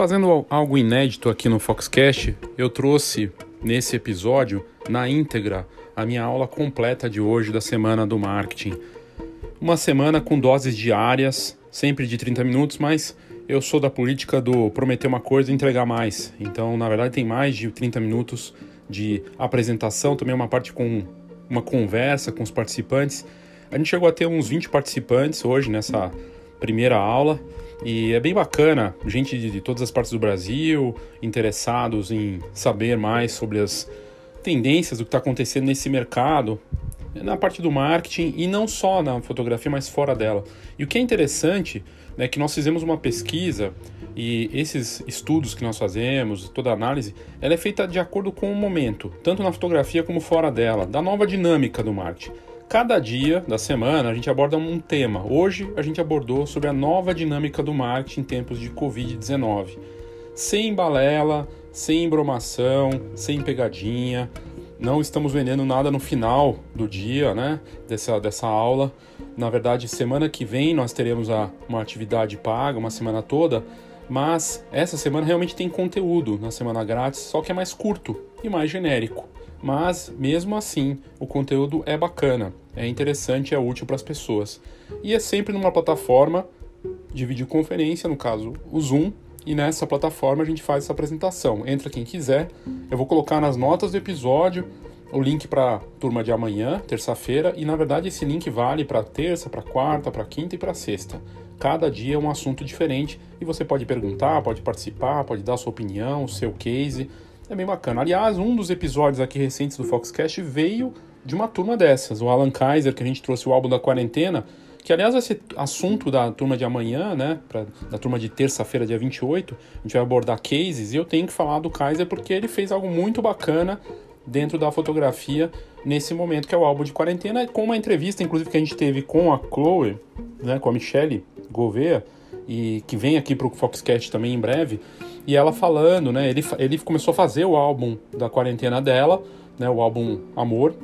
Fazendo algo inédito aqui no Foxcast, eu trouxe nesse episódio, na íntegra, a minha aula completa de hoje da semana do marketing. Uma semana com doses diárias, sempre de 30 minutos, mas eu sou da política do prometer uma coisa e entregar mais. Então, na verdade, tem mais de 30 minutos de apresentação, também uma parte com uma conversa com os participantes. A gente chegou a ter uns 20 participantes hoje nessa primeira aula e é bem bacana, gente de, todas as partes do Brasil interessados em saber mais sobre as tendências do que está acontecendo nesse mercado, na parte do marketing e não só na fotografia, mas fora dela. E o que é interessante é que nós fizemos uma pesquisa e esses estudos que nós fazemos, toda a análise, ela é feita de acordo com o momento, tanto na fotografia como fora dela, da nova dinâmica do marketing. Cada dia da semana a gente aborda um tema. Hoje a gente abordou sobre a nova dinâmica do marketing em tempos de Covid-19. Sem balela, sem embromação, sem pegadinha, não estamos vendendo nada no final do dia, né? Dessa, dessa aula. Na verdade, semana que vem nós teremos a, uma atividade paga, uma semana toda, mas essa semana realmente tem conteúdo na semana grátis, só que é mais curto e mais genérico. Mas mesmo assim, o conteúdo é bacana, é interessante, é útil para as pessoas. E é sempre numa plataforma de videoconferência, no caso o Zoom, e nessa plataforma a gente faz essa apresentação. Entra quem quiser. Eu vou colocar nas notas do episódio o link para turma de amanhã, terça-feira, e na verdade esse link vale para terça, para quarta, para quinta e para sexta. Cada dia é um assunto diferente e você pode perguntar, pode participar, pode dar sua opinião, seu case. É bem bacana. Aliás, um dos episódios aqui recentes do Foxcast veio de uma turma dessas. O Alan Kaiser, que a gente trouxe o álbum da quarentena, que aliás vai ser assunto da turma de amanhã, né? Pra, da turma de terça-feira, dia 28. A gente vai abordar cases e eu tenho que falar do Kaiser porque ele fez algo muito bacana dentro da fotografia nesse momento que é o álbum de quarentena, com uma entrevista, inclusive, que a gente teve com a Chloe, né, com a Michelle Gouveia, e que vem aqui para o Foxcast também em breve, e ela falando, né, ele, ele começou a fazer o álbum da quarentena dela, né, o álbum Amor,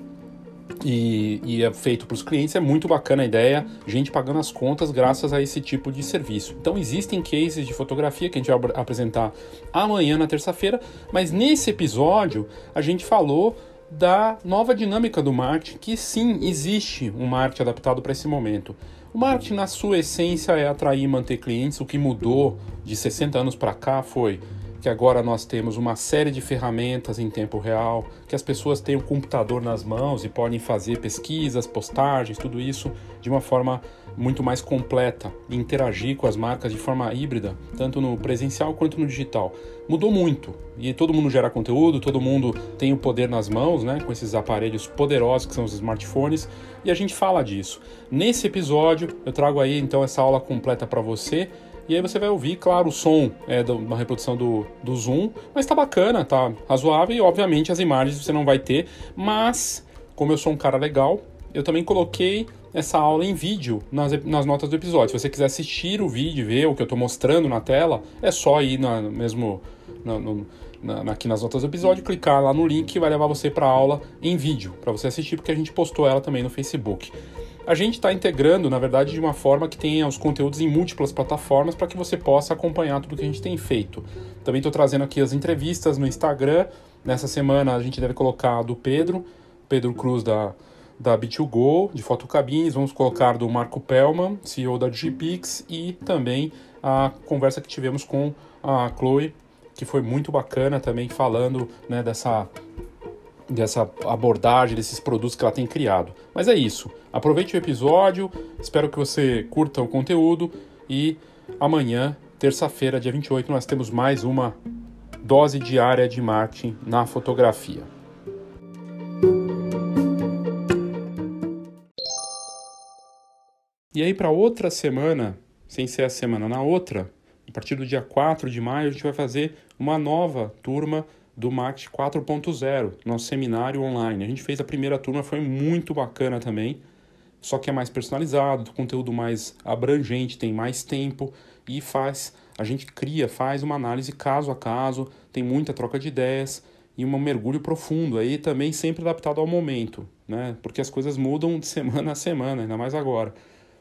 e, e, é feito para os clientes. É muito bacana a ideia, gente pagando as contas graças a esse tipo de serviço. Então, existem cases de fotografia que a gente vai apresentar amanhã, na terça-feira, mas nesse episódio a gente falou da nova dinâmica do marketing, que sim, existe um marketing adaptado para esse momento. O marketing, na sua essência, é atrair e manter clientes. O que mudou de 60 anos para cá foi que agora nós temos uma série de ferramentas em tempo real, que as pessoas têm o computador nas mãos e podem fazer pesquisas, postagens, tudo isso de uma forma muito mais completa interagir com as marcas de forma híbrida, tanto no presencial quanto no digital. Mudou muito e todo mundo gera conteúdo, todo mundo tem o poder nas mãos, né, com esses aparelhos poderosos que são os smartphones, e a gente fala disso. Nesse episódio, eu trago aí então essa aula completa para você e aí você vai ouvir, claro, o som é uma reprodução do, do Zoom, mas tá bacana, tá razoável e obviamente as imagens você não vai ter, mas como eu sou um cara legal, eu também coloquei essa aula em vídeo nas, nas notas do episódio. Se você quiser assistir o vídeo, ver o que eu estou mostrando na tela, é só ir na, mesmo na, no, na, aqui nas notas do episódio, clicar lá no link que vai levar você para a aula em vídeo, para você assistir, porque a gente postou ela também no Facebook a gente está integrando, na verdade, de uma forma que tenha os conteúdos em múltiplas plataformas para que você possa acompanhar tudo que a gente tem feito. Também estou trazendo aqui as entrevistas no Instagram. Nessa semana a gente deve colocar do Pedro, Pedro Cruz da, da B2Go, de Fotocabines. Vamos colocar do Marco Pellman, CEO da Gpix, e também a conversa que tivemos com a Chloe, que foi muito bacana também, falando né, dessa dessa abordagem, desses produtos que ela tem criado. Mas é isso. Aproveite o episódio, espero que você curta o conteúdo e amanhã, terça-feira, dia 28, nós temos mais uma dose diária de marketing na fotografia. E aí, para outra semana, sem ser a semana na outra, a partir do dia 4 de maio, a gente vai fazer uma nova turma do Marketing 4.0, nosso seminário online. A gente fez a primeira turma, foi muito bacana também, só que é mais personalizado, conteúdo mais abrangente, tem mais tempo e faz, a gente cria, faz uma análise caso a caso, tem muita troca de ideias e um mergulho profundo, aí também sempre adaptado ao momento, né? Porque as coisas mudam de semana a semana, ainda mais agora.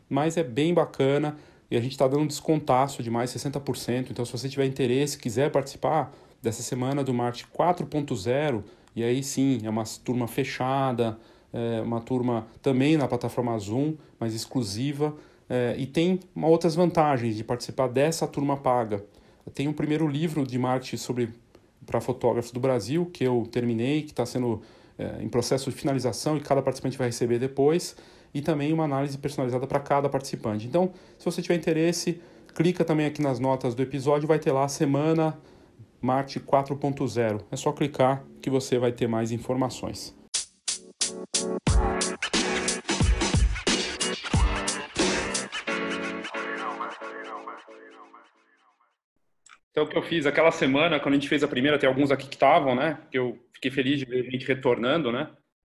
Mas é bem bacana, e a gente está dando um descontaço de mais 60%. Então, se você tiver interesse, quiser participar dessa semana do Marte 4.0, e aí sim, é uma turma fechada, é uma turma também na plataforma Zoom, mas exclusiva, é, e tem uma outras vantagens de participar dessa turma paga. Tem um primeiro livro de marketing sobre para fotógrafos do Brasil que eu terminei, que está sendo é, em processo de finalização e cada participante vai receber depois e também uma análise personalizada para cada participante. Então, se você tiver interesse, clica também aqui nas notas do episódio, vai ter lá a semana Marte 4.0. É só clicar que você vai ter mais informações. Então, o que eu fiz aquela semana, quando a gente fez a primeira, tem alguns aqui que estavam, né? Que eu fiquei feliz de ver a gente retornando, né?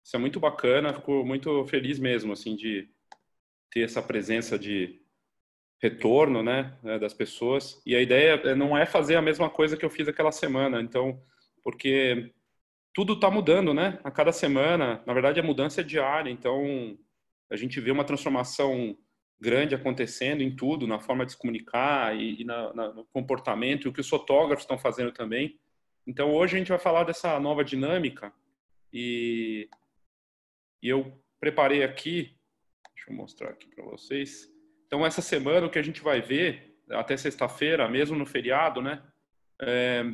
Isso é muito bacana, fico muito feliz mesmo, assim, de ter essa presença de retorno, né, né, das pessoas. E a ideia não é fazer a mesma coisa que eu fiz aquela semana, então, porque tudo está mudando, né? A cada semana, na verdade, a mudança é diária, então a gente vê uma transformação grande acontecendo em tudo, na forma de se comunicar e, e na, na, no comportamento, e o que os fotógrafos estão fazendo também. Então, hoje a gente vai falar dessa nova dinâmica e e eu preparei aqui, deixa eu mostrar aqui para vocês. Então, essa semana, o que a gente vai ver, até sexta-feira, mesmo no feriado, né? É,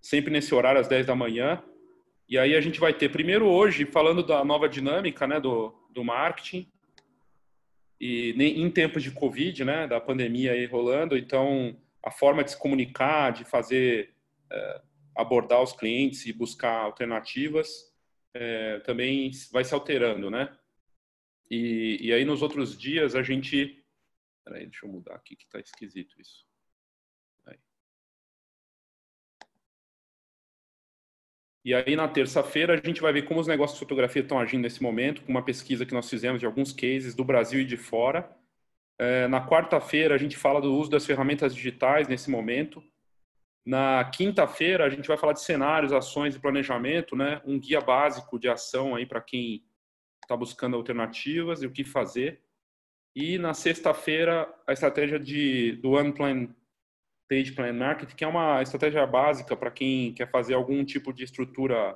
sempre nesse horário, às 10 da manhã. E aí a gente vai ter, primeiro hoje, falando da nova dinâmica né, do, do marketing, e em tempos de Covid, né, da pandemia aí rolando, então a forma de se comunicar, de fazer, é, abordar os clientes e buscar alternativas é, também vai se alterando, né? E, e aí nos outros dias a gente. Peraí, deixa eu mudar aqui que está esquisito isso. Aí. E aí na terça-feira a gente vai ver como os negócios de fotografia estão agindo nesse momento, com uma pesquisa que nós fizemos de alguns cases do Brasil e de fora. É, na quarta-feira a gente fala do uso das ferramentas digitais nesse momento. Na quinta-feira a gente vai falar de cenários, ações e planejamento, né? Um guia básico de ação aí para quem está buscando alternativas e o que fazer. E na sexta-feira a estratégia de do One Plan Page Plan Market, que é uma estratégia básica para quem quer fazer algum tipo de estrutura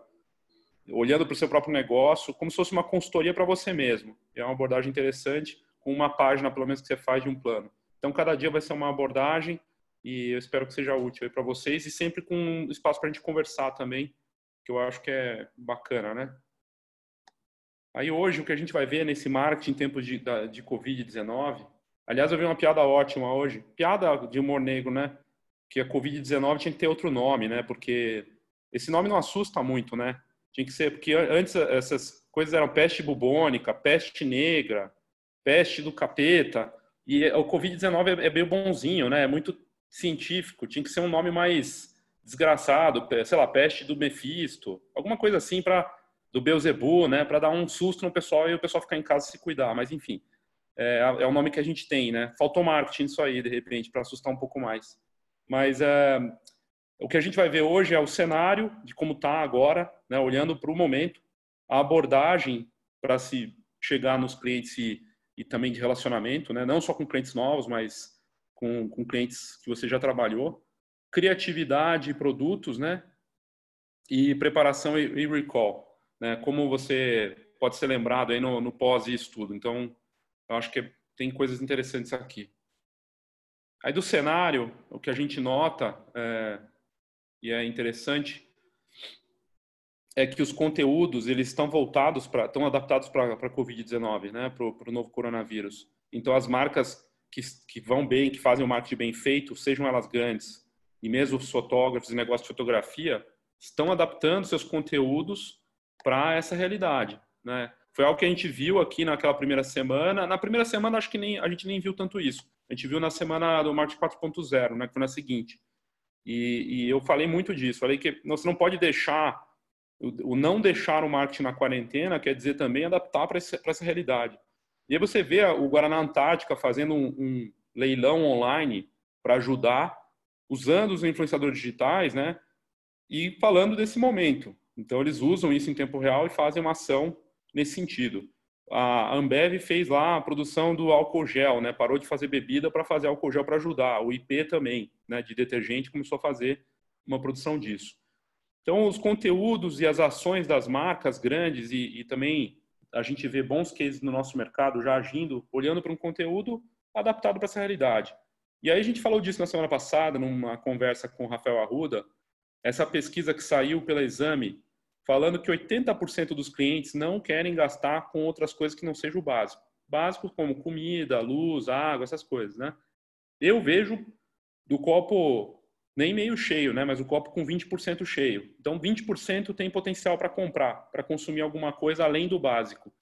olhando para o seu próprio negócio, como se fosse uma consultoria para você mesmo. É uma abordagem interessante, com uma página, pelo menos, que você faz de um plano. Então, cada dia vai ser uma abordagem e eu espero que seja útil para vocês e sempre com espaço para a gente conversar também, que eu acho que é bacana, né? Aí hoje o que a gente vai ver nesse marketing em tempos de, de Covid-19, aliás eu vi uma piada ótima hoje, piada de humor negro, né? Que a Covid-19 tinha que ter outro nome, né? Porque esse nome não assusta muito, né? Tinha que ser, porque antes essas coisas eram peste bubônica, peste negra, peste do capeta, e o Covid-19 é, é bem bonzinho, né? É muito científico, tinha que ser um nome mais desgraçado, sei lá, peste do Mephisto, alguma coisa assim para do Beuzebu, né, para dar um susto no pessoal e o pessoal ficar em casa se cuidar, mas enfim, é, é o nome que a gente tem, né? Faltou marketing isso aí, de repente, para assustar um pouco mais. Mas é, o que a gente vai ver hoje é o cenário de como está agora, né, olhando para o momento, a abordagem para se chegar nos clientes e, e também de relacionamento, né, não só com clientes novos, mas com, com clientes que você já trabalhou, criatividade produtos, né? E preparação e, e recall, né? Como você pode ser lembrado aí no, no pós isso tudo. Então, eu acho que tem coisas interessantes aqui. Aí do cenário, o que a gente nota é, e é interessante é que os conteúdos eles estão voltados para, estão adaptados para a Covid-19, né, para o novo coronavírus. Então as marcas que, que vão bem, que fazem o marketing bem feito, sejam elas grandes, e mesmo os fotógrafos e negócios de fotografia, estão adaptando seus conteúdos para essa realidade, né? Foi algo que a gente viu aqui naquela primeira semana. Na primeira semana, acho que nem, a gente nem viu tanto isso. A gente viu na semana do Marketing 4.0, né, que foi na seguinte. E, e, eu falei muito disso. Falei que você não pode deixar, o, o não deixar o marketing na quarentena quer dizer também adaptar para essa realidade. E aí você vê o Guaraná Antártica fazendo um, um leilão online para ajudar, usando os influenciadores digitais, né? E falando desse momento. Então eles usam isso em tempo real e fazem uma ação nesse sentido. a Ambev fez lá a produção do álcool gel, né? Parou de fazer bebida para fazer álcool gel para ajudar. O IP também, né? De detergente começou a fazer uma produção disso. Então, os conteúdos e as ações das marcas grandes e, e também a gente vê bons cases no nosso mercado já agindo, olhando para um conteúdo adaptado para essa realidade. E aí a gente falou disso na semana passada, numa conversa com o Rafael Arruda, essa pesquisa que saiu pela Exame falando que 80% dos clientes não querem gastar com outras coisas que não seja o básico. Básico como comida, luz, água, essas coisas, né? Eu vejo do copo nem meio cheio, né? Mas o copo com 20% cheio. Então, 20% tem potencial para comprar, para consumir alguma coisa além do básico.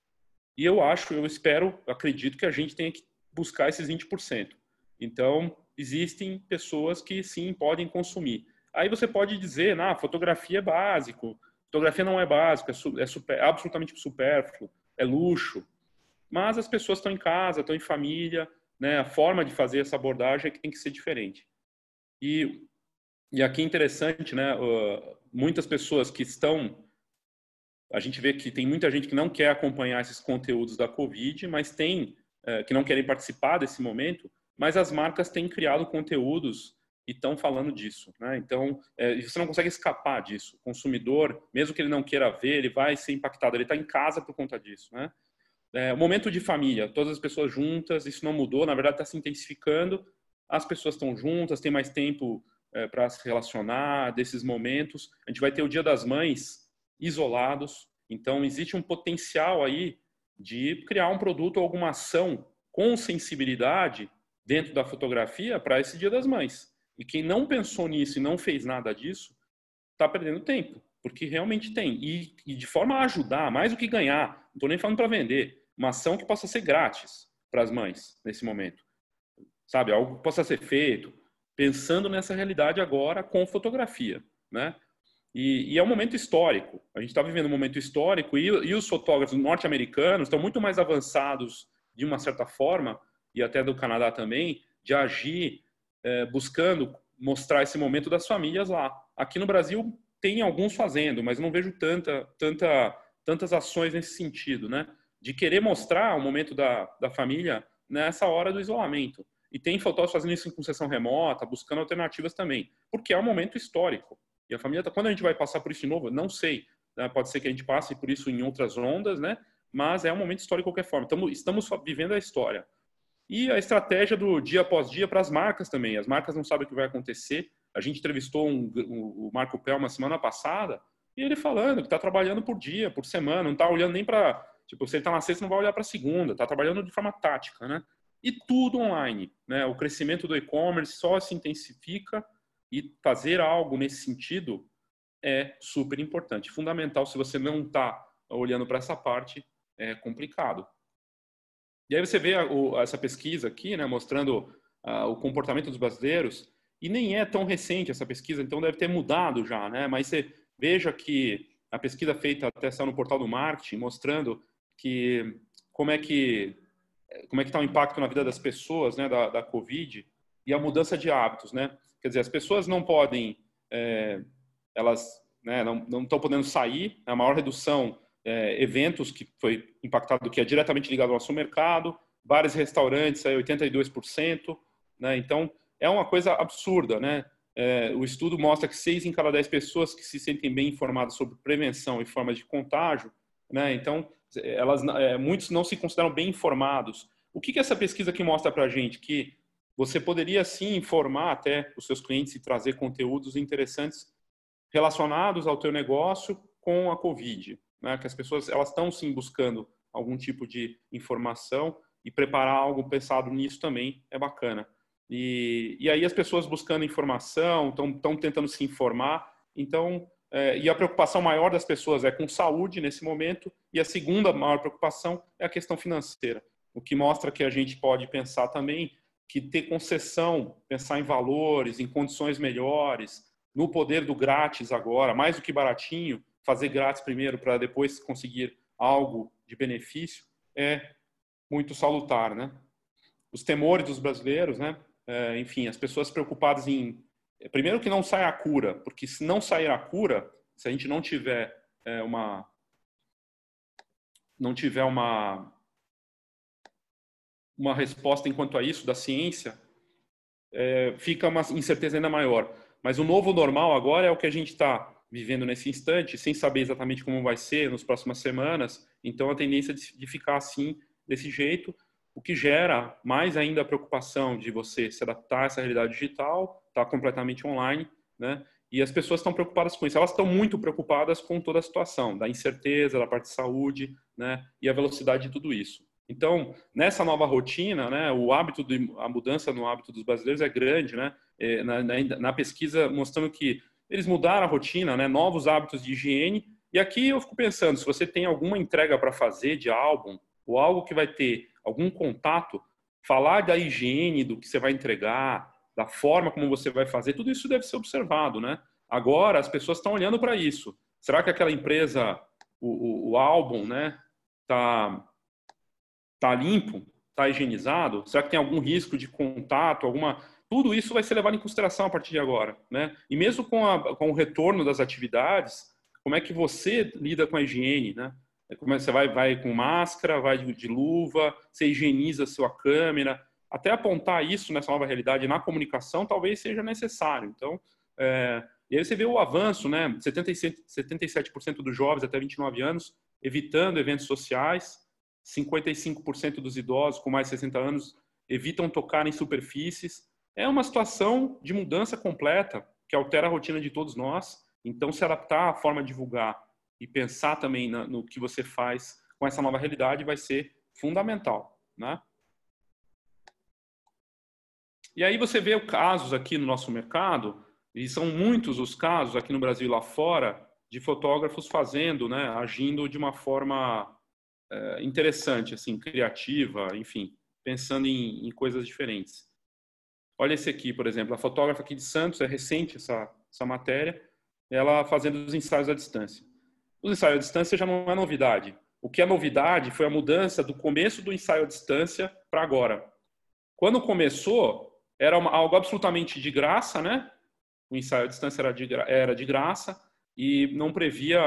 E eu acho, eu espero, acredito que a gente tenha que buscar esses 20%. Então, existem pessoas que sim podem consumir. Aí você pode dizer, na fotografia é básico, Fotografia não é básica, é, super, é absolutamente supérfluo, é luxo. Mas as pessoas estão em casa, estão em família, né? A forma de fazer essa abordagem é que tem que ser diferente. E, e aqui é interessante, né? Muitas pessoas que estão a gente vê que tem muita gente que não quer acompanhar esses conteúdos da Covid, mas tem uh, que não querem participar desse momento, mas as marcas têm criado conteúdos e estão falando disso. Né? Então, é, você não consegue escapar disso. O consumidor, mesmo que ele não queira ver, ele vai ser impactado. Ele está em casa por conta disso. Né? É, momento de família, todas as pessoas juntas, isso não mudou, na verdade está se intensificando. As pessoas estão juntas, têm mais tempo é, para se relacionar, desses momentos. A gente vai ter o Dia das Mães isolados, então existe um potencial aí de criar um produto ou alguma ação com sensibilidade dentro da fotografia para esse Dia das Mães. E quem não pensou nisso e não fez nada disso, está perdendo tempo, porque realmente tem. E, e, de forma a ajudar, mais do que ganhar, não estou nem falando para vender, uma ação que possa ser grátis para as mães nesse momento. Sabe, algo que possa ser feito, pensando nessa realidade agora com fotografia, né? E, e é um momento histórico. A gente está vivendo um momento histórico e, e os fotógrafos norte-americanos estão muito mais avançados, de uma certa forma, e até do Canadá também, de agir é, buscando mostrar esse momento das famílias lá. Aqui no Brasil tem alguns fazendo, mas não vejo tanta, tanta, tantas ações nesse sentido, né? De querer mostrar o momento da, da família nessa hora do isolamento. E tem fotógrafos fazendo isso em concessão remota, buscando alternativas também, porque é um momento histórico. E a família, tá, quando a gente vai passar por isso de novo, não sei. Né? Pode ser que a gente passe por isso em outras ondas, né? Mas é um momento histórico de qualquer forma. Estamos, estamos vivendo a história. E a estratégia do dia após dia para as marcas também. As marcas não sabem o que vai acontecer. A gente entrevistou um, um, o Marco Pelma semana passada e ele falando que está trabalhando por dia, por semana, não está olhando nem para. Tipo, se ele está na sexta, não vai olhar para a segunda, está trabalhando de forma tática, né? E tudo online. Né? O crescimento do e-commerce só se intensifica e fazer algo nesse sentido é super importante. Fundamental, se você não está olhando para essa parte, é complicado. E aí você vê a, o, essa pesquisa aqui, né, mostrando uh, o comportamento dos brasileiros, e nem é tão recente essa pesquisa, então deve ter mudado já, né? Mas você veja que a pesquisa feita até saiu no portal do marketing, mostrando que como é que como é que está o impacto na vida das pessoas, né, da, da Covid e a mudança de hábitos, né? Quer dizer, as pessoas não podem, é, elas né, não estão podendo sair, a maior redução é, eventos que foi impactado, que é diretamente ligado ao nosso mercado, bares e restaurantes, aí 82%, né? Então, é uma coisa absurda, né? É, o estudo mostra que 6 em cada 10 pessoas que se sentem bem informadas sobre prevenção e formas de contágio, né? Então, elas, é, muitos não se consideram bem informados. O que, que essa pesquisa aqui mostra para a gente? Que você poderia sim informar até os seus clientes e trazer conteúdos interessantes relacionados ao teu negócio com a Covid né, que as pessoas elas estão sim buscando algum tipo de informação e preparar algo pensado nisso também é bacana. E, e aí as pessoas buscando informação, estão tentando se informar, então, é, e a preocupação maior das pessoas é com saúde nesse momento, e a segunda maior preocupação é a questão financeira, o que mostra que a gente pode pensar também que ter concessão, pensar em valores, em condições melhores, no poder do grátis agora, mais do que baratinho, fazer grátis primeiro para depois conseguir algo de benefício é muito salutar, né? Os temores dos brasileiros, né? É, enfim, as pessoas preocupadas em primeiro que não saia a cura, porque se não sair a cura, se a gente não tiver é, uma não tiver uma uma resposta enquanto a isso da ciência, é, fica uma incerteza ainda maior. Mas o novo normal agora é o que a gente está vivendo nesse instante, sem saber exatamente como vai ser nas próximas semanas. Então, a tendência de ficar assim, desse jeito, o que gera mais ainda a preocupação de você se adaptar a essa realidade digital, estar tá completamente online, né? E as pessoas estão preocupadas com isso. Elas estão muito preocupadas com toda a situação, da incerteza, da parte de saúde, né? E a velocidade de tudo isso. Então, nessa nova rotina, né, o hábito de, a mudança no hábito dos brasileiros é grande, né? É, na, na, na, pesquisa mostrando que eles mudaram a rotina, né, novos hábitos de higiene. E aqui eu fico pensando, se você tem alguma entrega para fazer de álbum ou algo que vai ter algum contato, falar da higiene do que você vai entregar, da forma como você vai fazer, tudo isso deve ser observado, né? Agora as pessoas estão olhando para isso. Será que aquela empresa, o, o, o álbum, né, tá tá limpo, tá higienizado? Será que tem algum risco de contato, alguma tudo isso vai ser levado em consideração a partir de agora, né? E mesmo com, a, com o retorno das atividades, como é que você lida com a higiene, né? Como é que você vai, vai com máscara, vai de, de luva, você higieniza a sua câmera, até apontar isso nessa nova realidade na comunicação talvez seja necessário. Então, é, e aí você vê o avanço, né? 77%, 77% dos jovens até 29 anos evitando eventos sociais, 55% dos idosos com mais de 60 anos evitam tocar em superfícies. É uma situação de mudança completa que altera a rotina de todos nós. Então, se adaptar à forma de divulgar e pensar também no que você faz com essa nova realidade vai ser fundamental, né? E aí você vê casos aqui no nosso mercado, e são muitos os casos aqui no Brasil e lá fora, de fotógrafos fazendo, né, agindo de uma forma é, interessante, assim, criativa, enfim, pensando em, em, coisas diferentes. Olha esse aqui, por exemplo, a fotógrafa aqui de Santos, é recente essa, essa matéria, ela fazendo os ensaios à distância. Os ensaios à distância já não é novidade. O que é novidade foi a mudança do começo do ensaio à distância para agora. Quando começou, era uma, algo absolutamente de graça, né? O ensaio à distância era de, era de graça e não previa,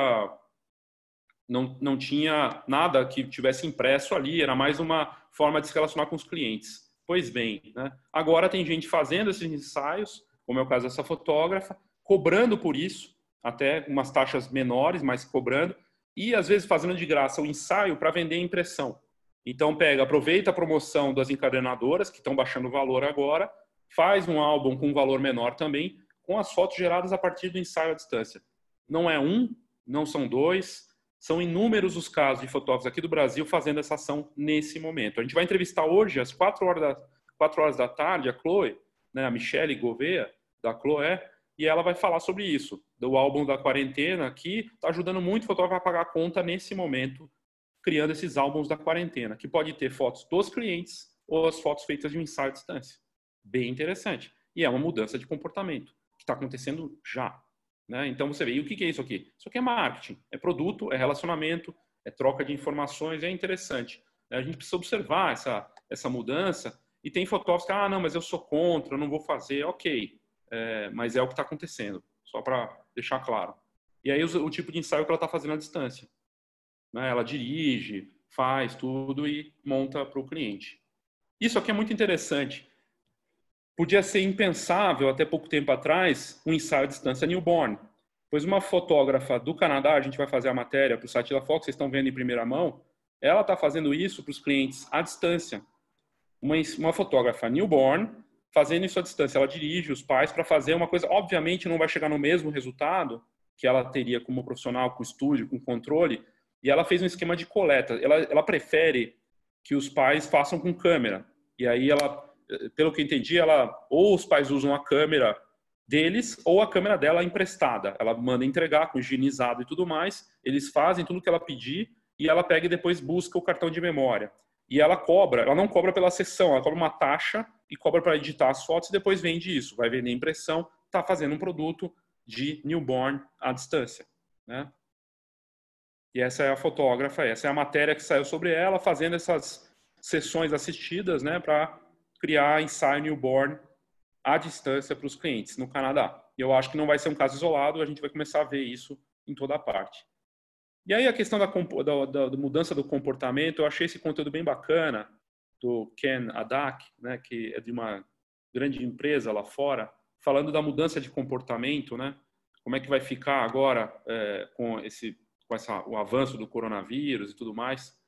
não, não tinha nada que tivesse impresso ali, era mais uma forma de se relacionar com os clientes. Pois bem, né? agora tem gente fazendo esses ensaios, como é o caso dessa fotógrafa, cobrando por isso, até umas taxas menores, mas cobrando, e às vezes fazendo de graça o ensaio para vender impressão. Então pega, aproveita a promoção das encadernadoras que estão baixando o valor agora, faz um álbum com um valor menor também, com as fotos geradas a partir do ensaio à distância. Não é um, não são dois, são inúmeros os casos de fotógrafos aqui do Brasil fazendo essa ação nesse momento. A gente vai entrevistar hoje às quatro horas da, quatro horas da tarde a Chloe, né, a Michelle Gouveia da Chloé, e ela vai falar sobre isso, do álbum da quarentena, que está ajudando muito o fotógrafo a pagar a conta nesse momento, criando esses álbuns da quarentena, que pode ter fotos dos clientes ou as fotos feitas de um ensaio à distância. Bem interessante. E é uma mudança de comportamento que está acontecendo já. Né? Então você vê, e o que é isso aqui? Isso aqui é marketing, é produto, é relacionamento, é troca de informações, é interessante. A gente precisa observar essa, essa mudança e tem fotógrafos que, ah, não, mas eu sou contra, eu não vou fazer. Ok, é, mas é o que está acontecendo, só para deixar claro. E aí o, o, tipo de ensaio que ela está fazendo à distância. Né? Ela dirige, faz tudo e monta para o cliente. Isso aqui é muito interessante. Podia ser impensável até pouco tempo atrás um ensaio à distância newborn, pois uma fotógrafa do Canadá, a gente vai fazer a matéria para o site da Fox, vocês estão vendo em primeira mão, ela está fazendo isso para os clientes à distância. Uma, uma fotógrafa newborn fazendo isso à distância. Ela dirige os pais para fazer uma coisa, obviamente não vai chegar no mesmo resultado que ela teria como profissional com estúdio, com controle, e ela fez um esquema de coleta. Ela, ela prefere que os pais façam com câmera. E aí ela, pelo que entendi, ela ou os pais usam a câmera deles ou a câmera dela emprestada. Ela manda entregar com higienizado e tudo mais. Eles fazem tudo que ela pedir e ela pega e depois busca o cartão de memória. E ela cobra, ela não cobra pela sessão, ela cobra uma taxa e cobra para editar as fotos e depois vende isso. Vai vender impressão, está fazendo um produto de newborn à distância. Né? E essa é a fotógrafa, essa é a matéria que saiu sobre ela, fazendo essas sessões assistidas né, para criar ensaio newborn à distância para os clientes no Canadá. E eu acho que não vai ser um caso isolado, a gente vai começar a ver isso em toda a parte. E aí a questão da, da, da, da mudança do comportamento, eu achei esse conteúdo bem bacana, do Ken Adak, né, que é de uma grande empresa lá fora, falando da mudança de comportamento, né? Como é que vai ficar agora é, com esse com essa, o avanço do coronavírus e tudo mais.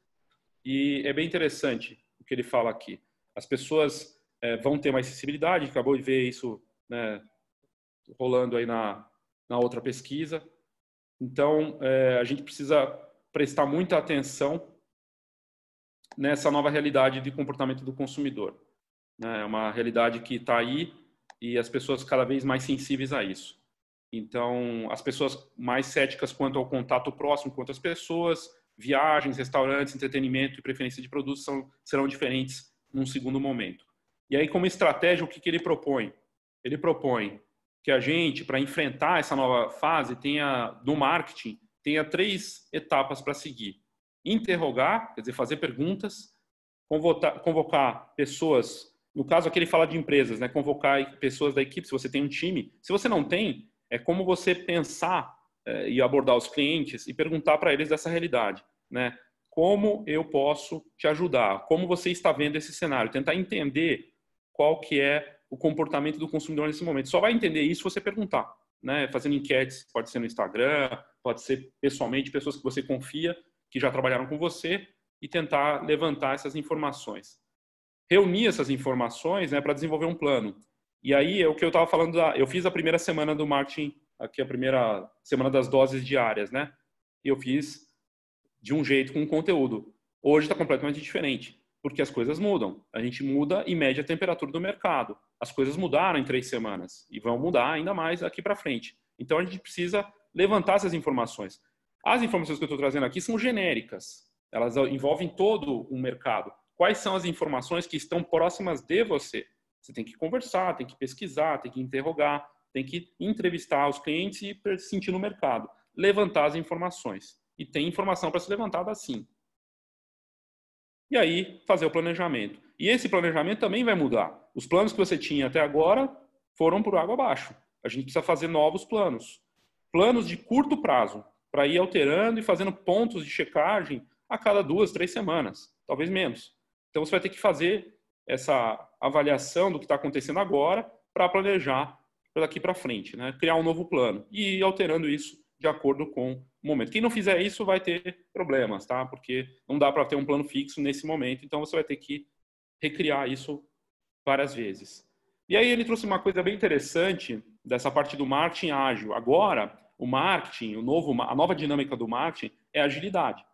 E é bem interessante o que ele fala aqui. As pessoas é, vão ter mais sensibilidade, acabou de ver isso né, rolando aí na, na outra pesquisa. Então, é, a gente precisa prestar muita atenção nessa nova realidade de comportamento do consumidor. Né? É uma realidade que está aí e as pessoas cada vez mais sensíveis a isso. Então, as pessoas mais céticas quanto ao contato próximo com outras pessoas, viagens, restaurantes, entretenimento e preferência de produtos são, serão diferentes num segundo momento. E aí, como estratégia, o que, que ele propõe? Ele propõe que a gente, para enfrentar essa nova fase, tenha no marketing, tenha três etapas para seguir. Interrogar, quer dizer, fazer perguntas, convocar, convocar pessoas, no caso aqui ele fala de empresas, né? convocar pessoas da equipe, se você tem um time. Se você não tem, é como você pensar é, e abordar os clientes e perguntar para eles dessa realidade, né? Como eu posso te ajudar? Como você está vendo esse cenário? Tentar entender qual que é o comportamento do consumidor nesse momento. Só vai entender isso se você perguntar, né? Fazendo enquetes, pode ser no Instagram, pode ser pessoalmente, pessoas que você confia, que já trabalharam com você, e tentar levantar essas informações. Reunir essas informações né, para desenvolver um plano. E aí é o que eu estava falando, da, eu fiz a primeira semana do marketing, aqui a primeira semana das doses diárias, né? Eu fiz de um jeito com conteúdo. Hoje está completamente diferente porque as coisas mudam. A gente muda e mede a temperatura do mercado. As coisas mudaram em três semanas e vão mudar ainda mais aqui para frente. Então a gente precisa levantar essas informações. As informações que eu estou trazendo aqui são genéricas. Elas envolvem todo o mercado. Quais são as informações que estão próximas de você? Você tem que conversar, tem que pesquisar, tem que interrogar, tem que entrevistar os clientes e sentir no mercado. Levantar as informações. E tem informação para ser levantada assim e aí fazer o planejamento. E esse planejamento também vai mudar. Os planos que você tinha até agora foram por água abaixo. A gente precisa fazer novos planos. Planos de curto prazo, para ir alterando e fazendo pontos de checagem a cada duas, três semanas, talvez menos. Então você vai ter que fazer essa avaliação do que está acontecendo agora para planejar daqui para frente, né? criar um novo plano e ir alterando isso de acordo com momento. Quem não fizer isso vai ter problemas, tá? Porque não dá para ter um plano fixo nesse momento, então você vai ter que recriar isso várias vezes. E aí ele trouxe uma coisa bem interessante dessa parte do marketing ágil. Agora, o marketing, o novo, a nova dinâmica do marketing é agilidade.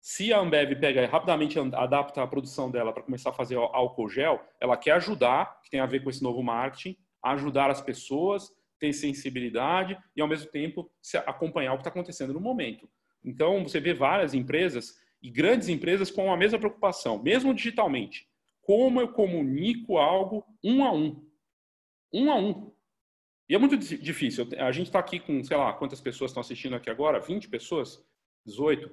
Se a Ambev pega e rapidamente adapta a produção dela para começar a fazer álcool gel, ela quer ajudar, que tem a ver com esse novo marketing, ajudar as pessoas, ter sensibilidade e, ao mesmo tempo, acompanhar o que está acontecendo no momento. Então, você vê várias empresas e grandes empresas com a mesma preocupação, mesmo digitalmente. Como eu comunico algo um a um? Um a um. E é muito difícil. A gente está aqui com, sei lá, quantas pessoas estão assistindo aqui agora? 20 pessoas? 18?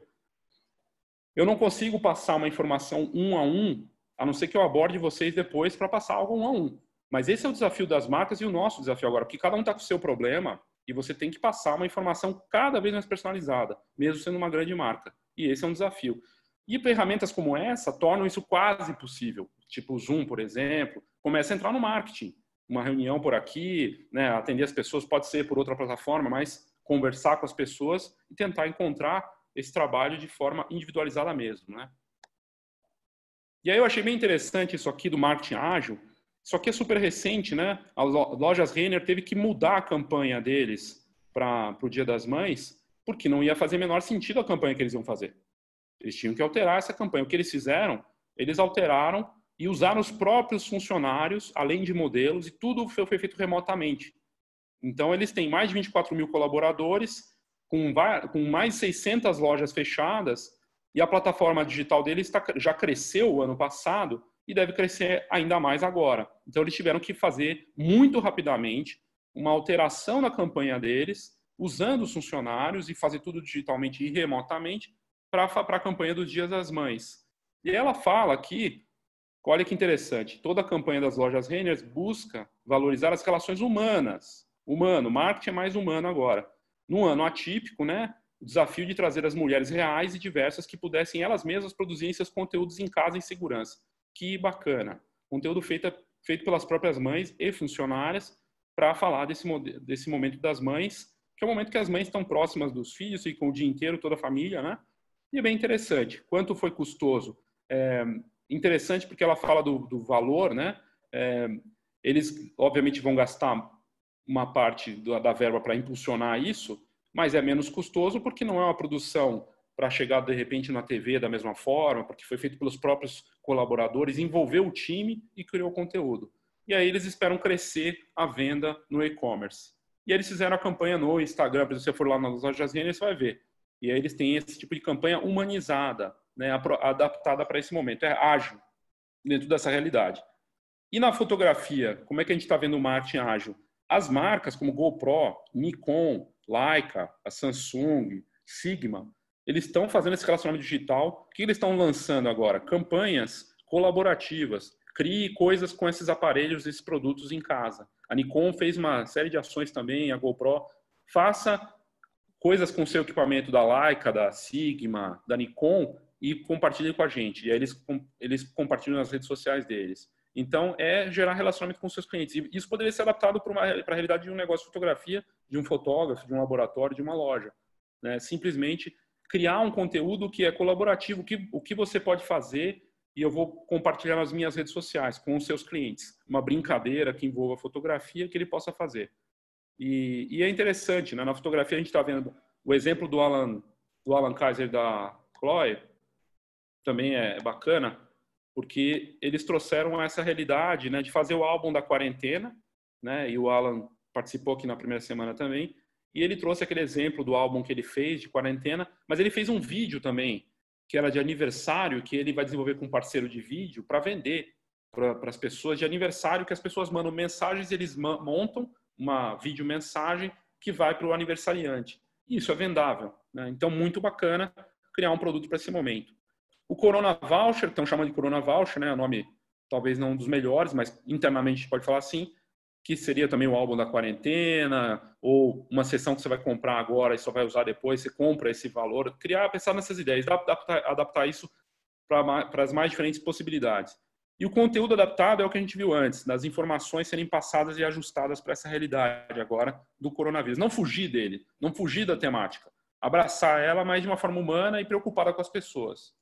Eu não consigo passar uma informação um a um, a não ser que eu aborde vocês depois para passar algo um a um. Mas esse é o desafio das marcas e o nosso desafio agora, porque cada um está com o seu problema e você tem que passar uma informação cada vez mais personalizada, mesmo sendo uma grande marca. E esse é um desafio. E ferramentas como essa tornam isso quase possível. Tipo o Zoom, por exemplo, começa a entrar no marketing. Uma reunião por aqui, né, atender as pessoas pode ser por outra plataforma, mas conversar com as pessoas e tentar encontrar esse trabalho de forma individualizada mesmo, né? E aí eu achei bem interessante isso aqui do marketing ágil, só que é super recente, né? As lojas Renner teve que mudar a campanha deles para o Dia das Mães, porque não ia fazer menor sentido a campanha que eles iam fazer. Eles tinham que alterar essa campanha. O que eles fizeram? Eles alteraram e usaram os próprios funcionários, além de modelos, e tudo foi feito remotamente. Então, eles têm mais de 24 mil colaboradores, com, mais de 600 lojas fechadas, e a plataforma digital deles tá, já cresceu o ano passado e deve crescer ainda mais agora. Então, eles tiveram que fazer muito rapidamente uma alteração na campanha deles, usando os funcionários e fazer tudo digitalmente e remotamente para a campanha dos Dias das Mães. E ela fala aqui, olha que interessante, toda a campanha das lojas Reiners busca valorizar as relações humanas. Humano, marketing é mais humano agora. No ano atípico, né, o desafio de trazer as mulheres reais e diversas que pudessem elas mesmas produzirem seus conteúdos em casa em segurança que bacana. Conteúdo feito, feito pelas próprias mães e funcionárias para falar desse, desse momento das mães, que é o momento que as mães estão próximas dos filhos, e com o dia inteiro, toda a família, né? E é bem interessante. Quanto foi custoso? É interessante porque ela fala do, do valor, né? É, eles, obviamente, vão gastar uma parte da, da verba para impulsionar isso, mas é menos custoso porque não é uma produção para chegar de repente na TV da mesma forma, porque foi feito pelos próprios colaboradores, envolveu o time e criou conteúdo. E aí eles esperam crescer a venda no e-commerce. E eles fizeram a campanha no Instagram, se você for lá nas lojas Renner, você vai ver. E aí eles têm esse tipo de campanha humanizada, né, adaptada para esse momento, é ágil dentro dessa realidade. E na fotografia, como é que a gente está vendo o marketing ágil? As marcas como GoPro, Nikon, Leica, a Samsung, Sigma, eles estão fazendo esse relacionamento digital. O que eles estão lançando agora? Campanhas colaborativas. Crie coisas com esses aparelhos, esses produtos em casa. A Nikon fez uma série de ações também, a GoPro. Faça coisas com seu equipamento da Leica, da Sigma, da Nikon e compartilhe com a gente. E aí eles, eles compartilham nas redes sociais deles. Então, é gerar relacionamento com seus clientes. E isso poderia ser adaptado para a realidade de um negócio de fotografia, de um fotógrafo, de um laboratório, de uma loja. Né? Simplesmente criar um conteúdo que é colaborativo, que, o que você pode fazer e eu vou compartilhar nas minhas redes sociais com os seus clientes. Uma brincadeira que envolva fotografia que ele possa fazer. E, e é interessante, né? na fotografia a gente está vendo o exemplo do Alan, do Alan Kaiser da Chloe, também é bacana, porque eles trouxeram essa realidade né, de fazer o álbum da quarentena, né, e o Alan participou aqui na primeira semana também, e ele trouxe aquele exemplo do álbum que ele fez de quarentena, mas ele fez um vídeo também, que era de aniversário, que ele vai desenvolver com um parceiro de vídeo para vender para as pessoas de aniversário, que as pessoas mandam mensagens, eles montam uma vídeo mensagem que vai para o aniversariante. Isso é vendável. Né? Então, muito bacana criar um produto para esse momento. O Corona Voucher, estão chamando de Corona Voucher, né? O nome talvez não um dos melhores, mas internamente a gente pode falar assim, que seria também o álbum da quarentena, ou uma sessão que você vai comprar agora e só vai usar depois, você compra esse valor. Criar, pensar nessas ideias, adaptar, adaptar isso para as mais diferentes possibilidades. E o conteúdo adaptado é o que a gente viu antes, das informações serem passadas e ajustadas para essa realidade agora do coronavírus. Não fugir dele, não fugir da temática. Abraçar ela, mas de uma forma humana e preocupada com as pessoas.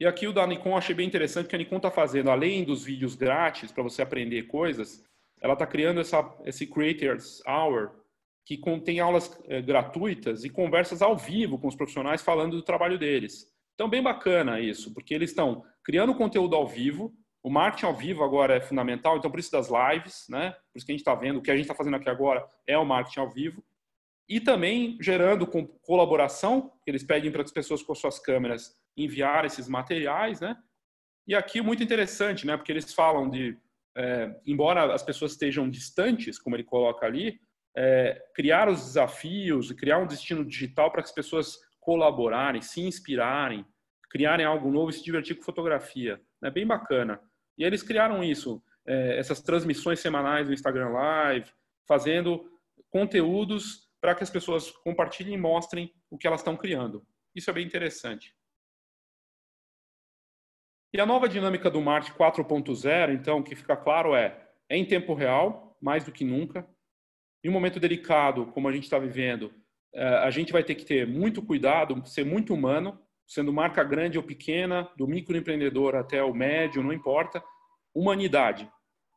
E aqui o da Nikon achei bem interessante, que a Nikon está fazendo, além dos vídeos grátis para você aprender coisas, ela está criando essa, esse Creators Hour, que contém aulas é, gratuitas e conversas ao vivo com os profissionais falando do trabalho deles. Então, bem bacana isso, porque eles estão criando conteúdo ao vivo, o marketing ao vivo agora é fundamental, então por isso das lives, né? Por isso que a gente está vendo, o que a gente está fazendo aqui agora é o marketing ao vivo. E também gerando com colaboração, eles pedem para as pessoas com suas câmeras enviar esses materiais, né? E aqui muito interessante, né? Porque eles falam de, é, embora as pessoas estejam distantes, como ele coloca ali, é, criar os desafios, criar um destino digital para que as pessoas colaborarem, se inspirarem, criarem algo novo e se divertir com fotografia. É né? bem bacana. E eles criaram isso, é, essas transmissões semanais do Instagram Live, fazendo conteúdos para que as pessoas compartilhem e mostrem o que elas estão criando. Isso é bem interessante. E a nova dinâmica do marketing 4.0, então, que fica claro é, é em tempo real, mais do que nunca. Em um momento delicado, como a gente está vivendo, é, a gente vai ter que ter muito cuidado, ser muito humano, sendo marca grande ou pequena, do microempreendedor até o médio, não importa. Humanidade.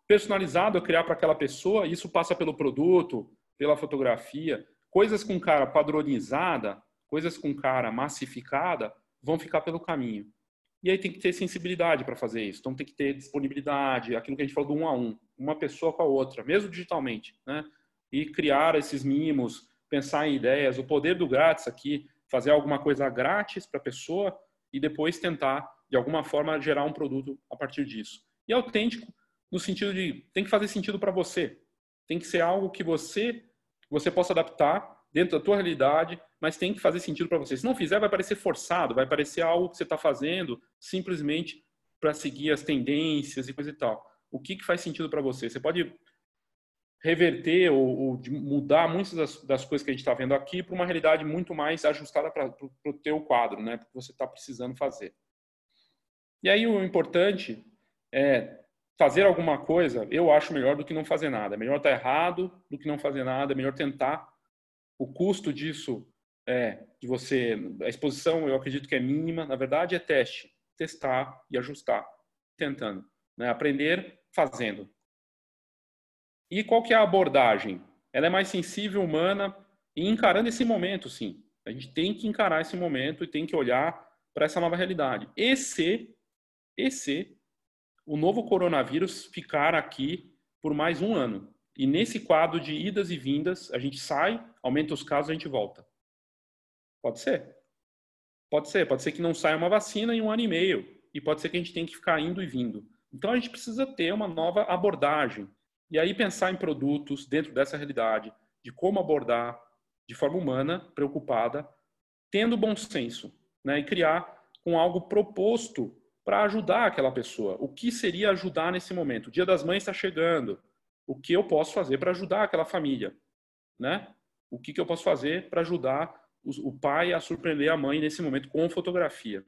Personalizado criar para aquela pessoa, isso passa pelo produto, pela fotografia. Coisas com cara padronizada, coisas com cara massificada, vão ficar pelo caminho. E aí tem que ter sensibilidade para fazer isso. Então tem que ter disponibilidade, aquilo que a gente falou do um a um, uma pessoa com a outra, mesmo digitalmente, né? E criar esses mimos, pensar em ideias, o poder do grátis aqui, fazer alguma coisa grátis para a pessoa e depois tentar de alguma forma gerar um produto a partir disso. E autêntico no sentido de tem que fazer sentido para você. Tem que ser algo que você você possa adaptar dentro da tua realidade, mas tem que fazer sentido para você. Se não fizer, vai parecer forçado, vai parecer algo que você está fazendo simplesmente para seguir as tendências e coisa e tal. O que, que faz sentido para você? Você pode reverter ou, ou mudar muitas das, das, coisas que a gente está vendo aqui para uma realidade muito mais ajustada para o teu quadro, né? Porque você está precisando fazer. E aí o importante é fazer alguma coisa, eu acho melhor do que não fazer nada. É melhor estar errado do que não fazer nada, é melhor tentar. O custo disso é de você, a exposição eu acredito que é mínima, na verdade é teste, testar e ajustar, tentando, né? aprender fazendo. E qual que é a abordagem? Ela é mais sensível, humana e encarando esse momento, sim. A gente tem que encarar esse momento e tem que olhar para essa nova realidade. E se, e se o novo coronavírus ficar aqui por mais um ano. E nesse quadro de idas e vindas, a gente sai, aumenta os casos, a gente volta. Pode ser. Pode ser. Pode ser que não saia uma vacina em um ano e meio. E pode ser que a gente tenha que ficar indo e vindo. Então a gente precisa ter uma nova abordagem. E aí pensar em produtos dentro dessa realidade, de como abordar de forma humana, preocupada, tendo bom senso, né? E criar com algo proposto para ajudar aquela pessoa. O que seria ajudar nesse momento? O Dia das Mães está chegando. O que eu posso fazer para ajudar aquela família? Né? O que, que eu posso fazer para ajudar o pai a surpreender a mãe nesse momento com fotografia?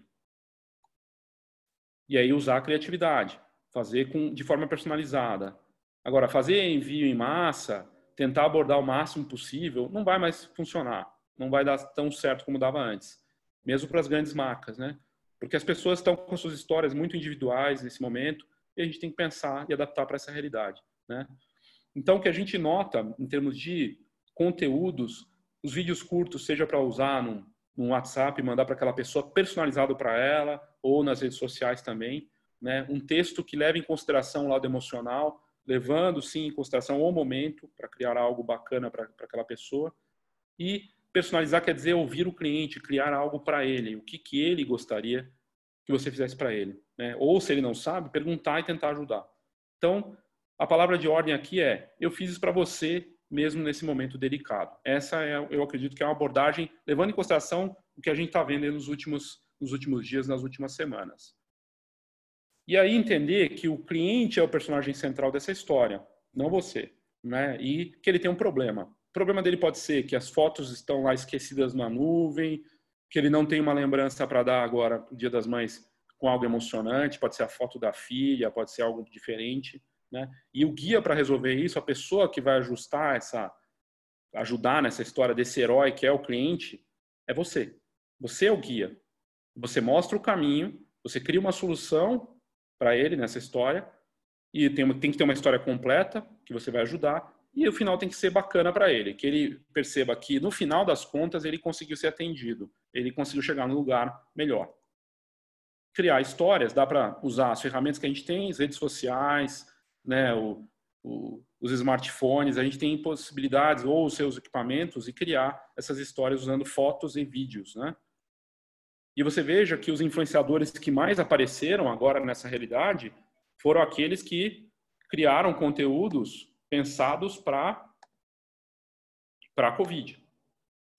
E aí usar a criatividade, fazer com, de forma personalizada. Agora, fazer envio em massa, tentar abordar o máximo possível, não vai mais funcionar. Não vai dar tão certo como dava antes. Mesmo para as grandes marcas, né? Porque as pessoas estão com suas histórias muito individuais nesse momento e a gente tem que pensar e adaptar para essa realidade. Né? Então, o que a gente nota em termos de conteúdos, os vídeos curtos, seja para usar num, num WhatsApp, mandar para aquela pessoa personalizado para ela, ou nas redes sociais também, né? um texto que leve em consideração o lado emocional, levando sim em consideração o momento para criar algo bacana para aquela pessoa, e Personalizar quer dizer ouvir o cliente, criar algo para ele, o que, que ele gostaria que você fizesse para ele. Né? Ou, se ele não sabe, perguntar e tentar ajudar. Então, a palavra de ordem aqui é: eu fiz isso para você mesmo nesse momento delicado. Essa é, eu acredito que é uma abordagem levando em consideração o que a gente está vendo nos últimos, nos últimos dias, nas últimas semanas. E aí entender que o cliente é o personagem central dessa história, não você, né? E que ele tem um problema problema dele pode ser que as fotos estão lá esquecidas na nuvem, que ele não tem uma lembrança para dar agora no Dia das Mães com algo emocionante, pode ser a foto da filha, pode ser algo diferente, né? E o guia para resolver isso, a pessoa que vai ajustar essa ajudar nessa história desse herói que é o cliente, é você. Você é o guia. Você mostra o caminho, você cria uma solução para ele nessa história e tem, tem que ter uma história completa que você vai ajudar e o final tem que ser bacana para ele, que ele perceba que no final das contas ele conseguiu ser atendido, ele conseguiu chegar no lugar melhor. Criar histórias, dá para usar as ferramentas que a gente tem, as redes sociais, né, o, o, os smartphones, a gente tem possibilidades ou os seus equipamentos e criar essas histórias usando fotos e vídeos, né? E você veja que os influenciadores que mais apareceram agora nessa realidade foram aqueles que criaram conteúdos pensados para para a Covid.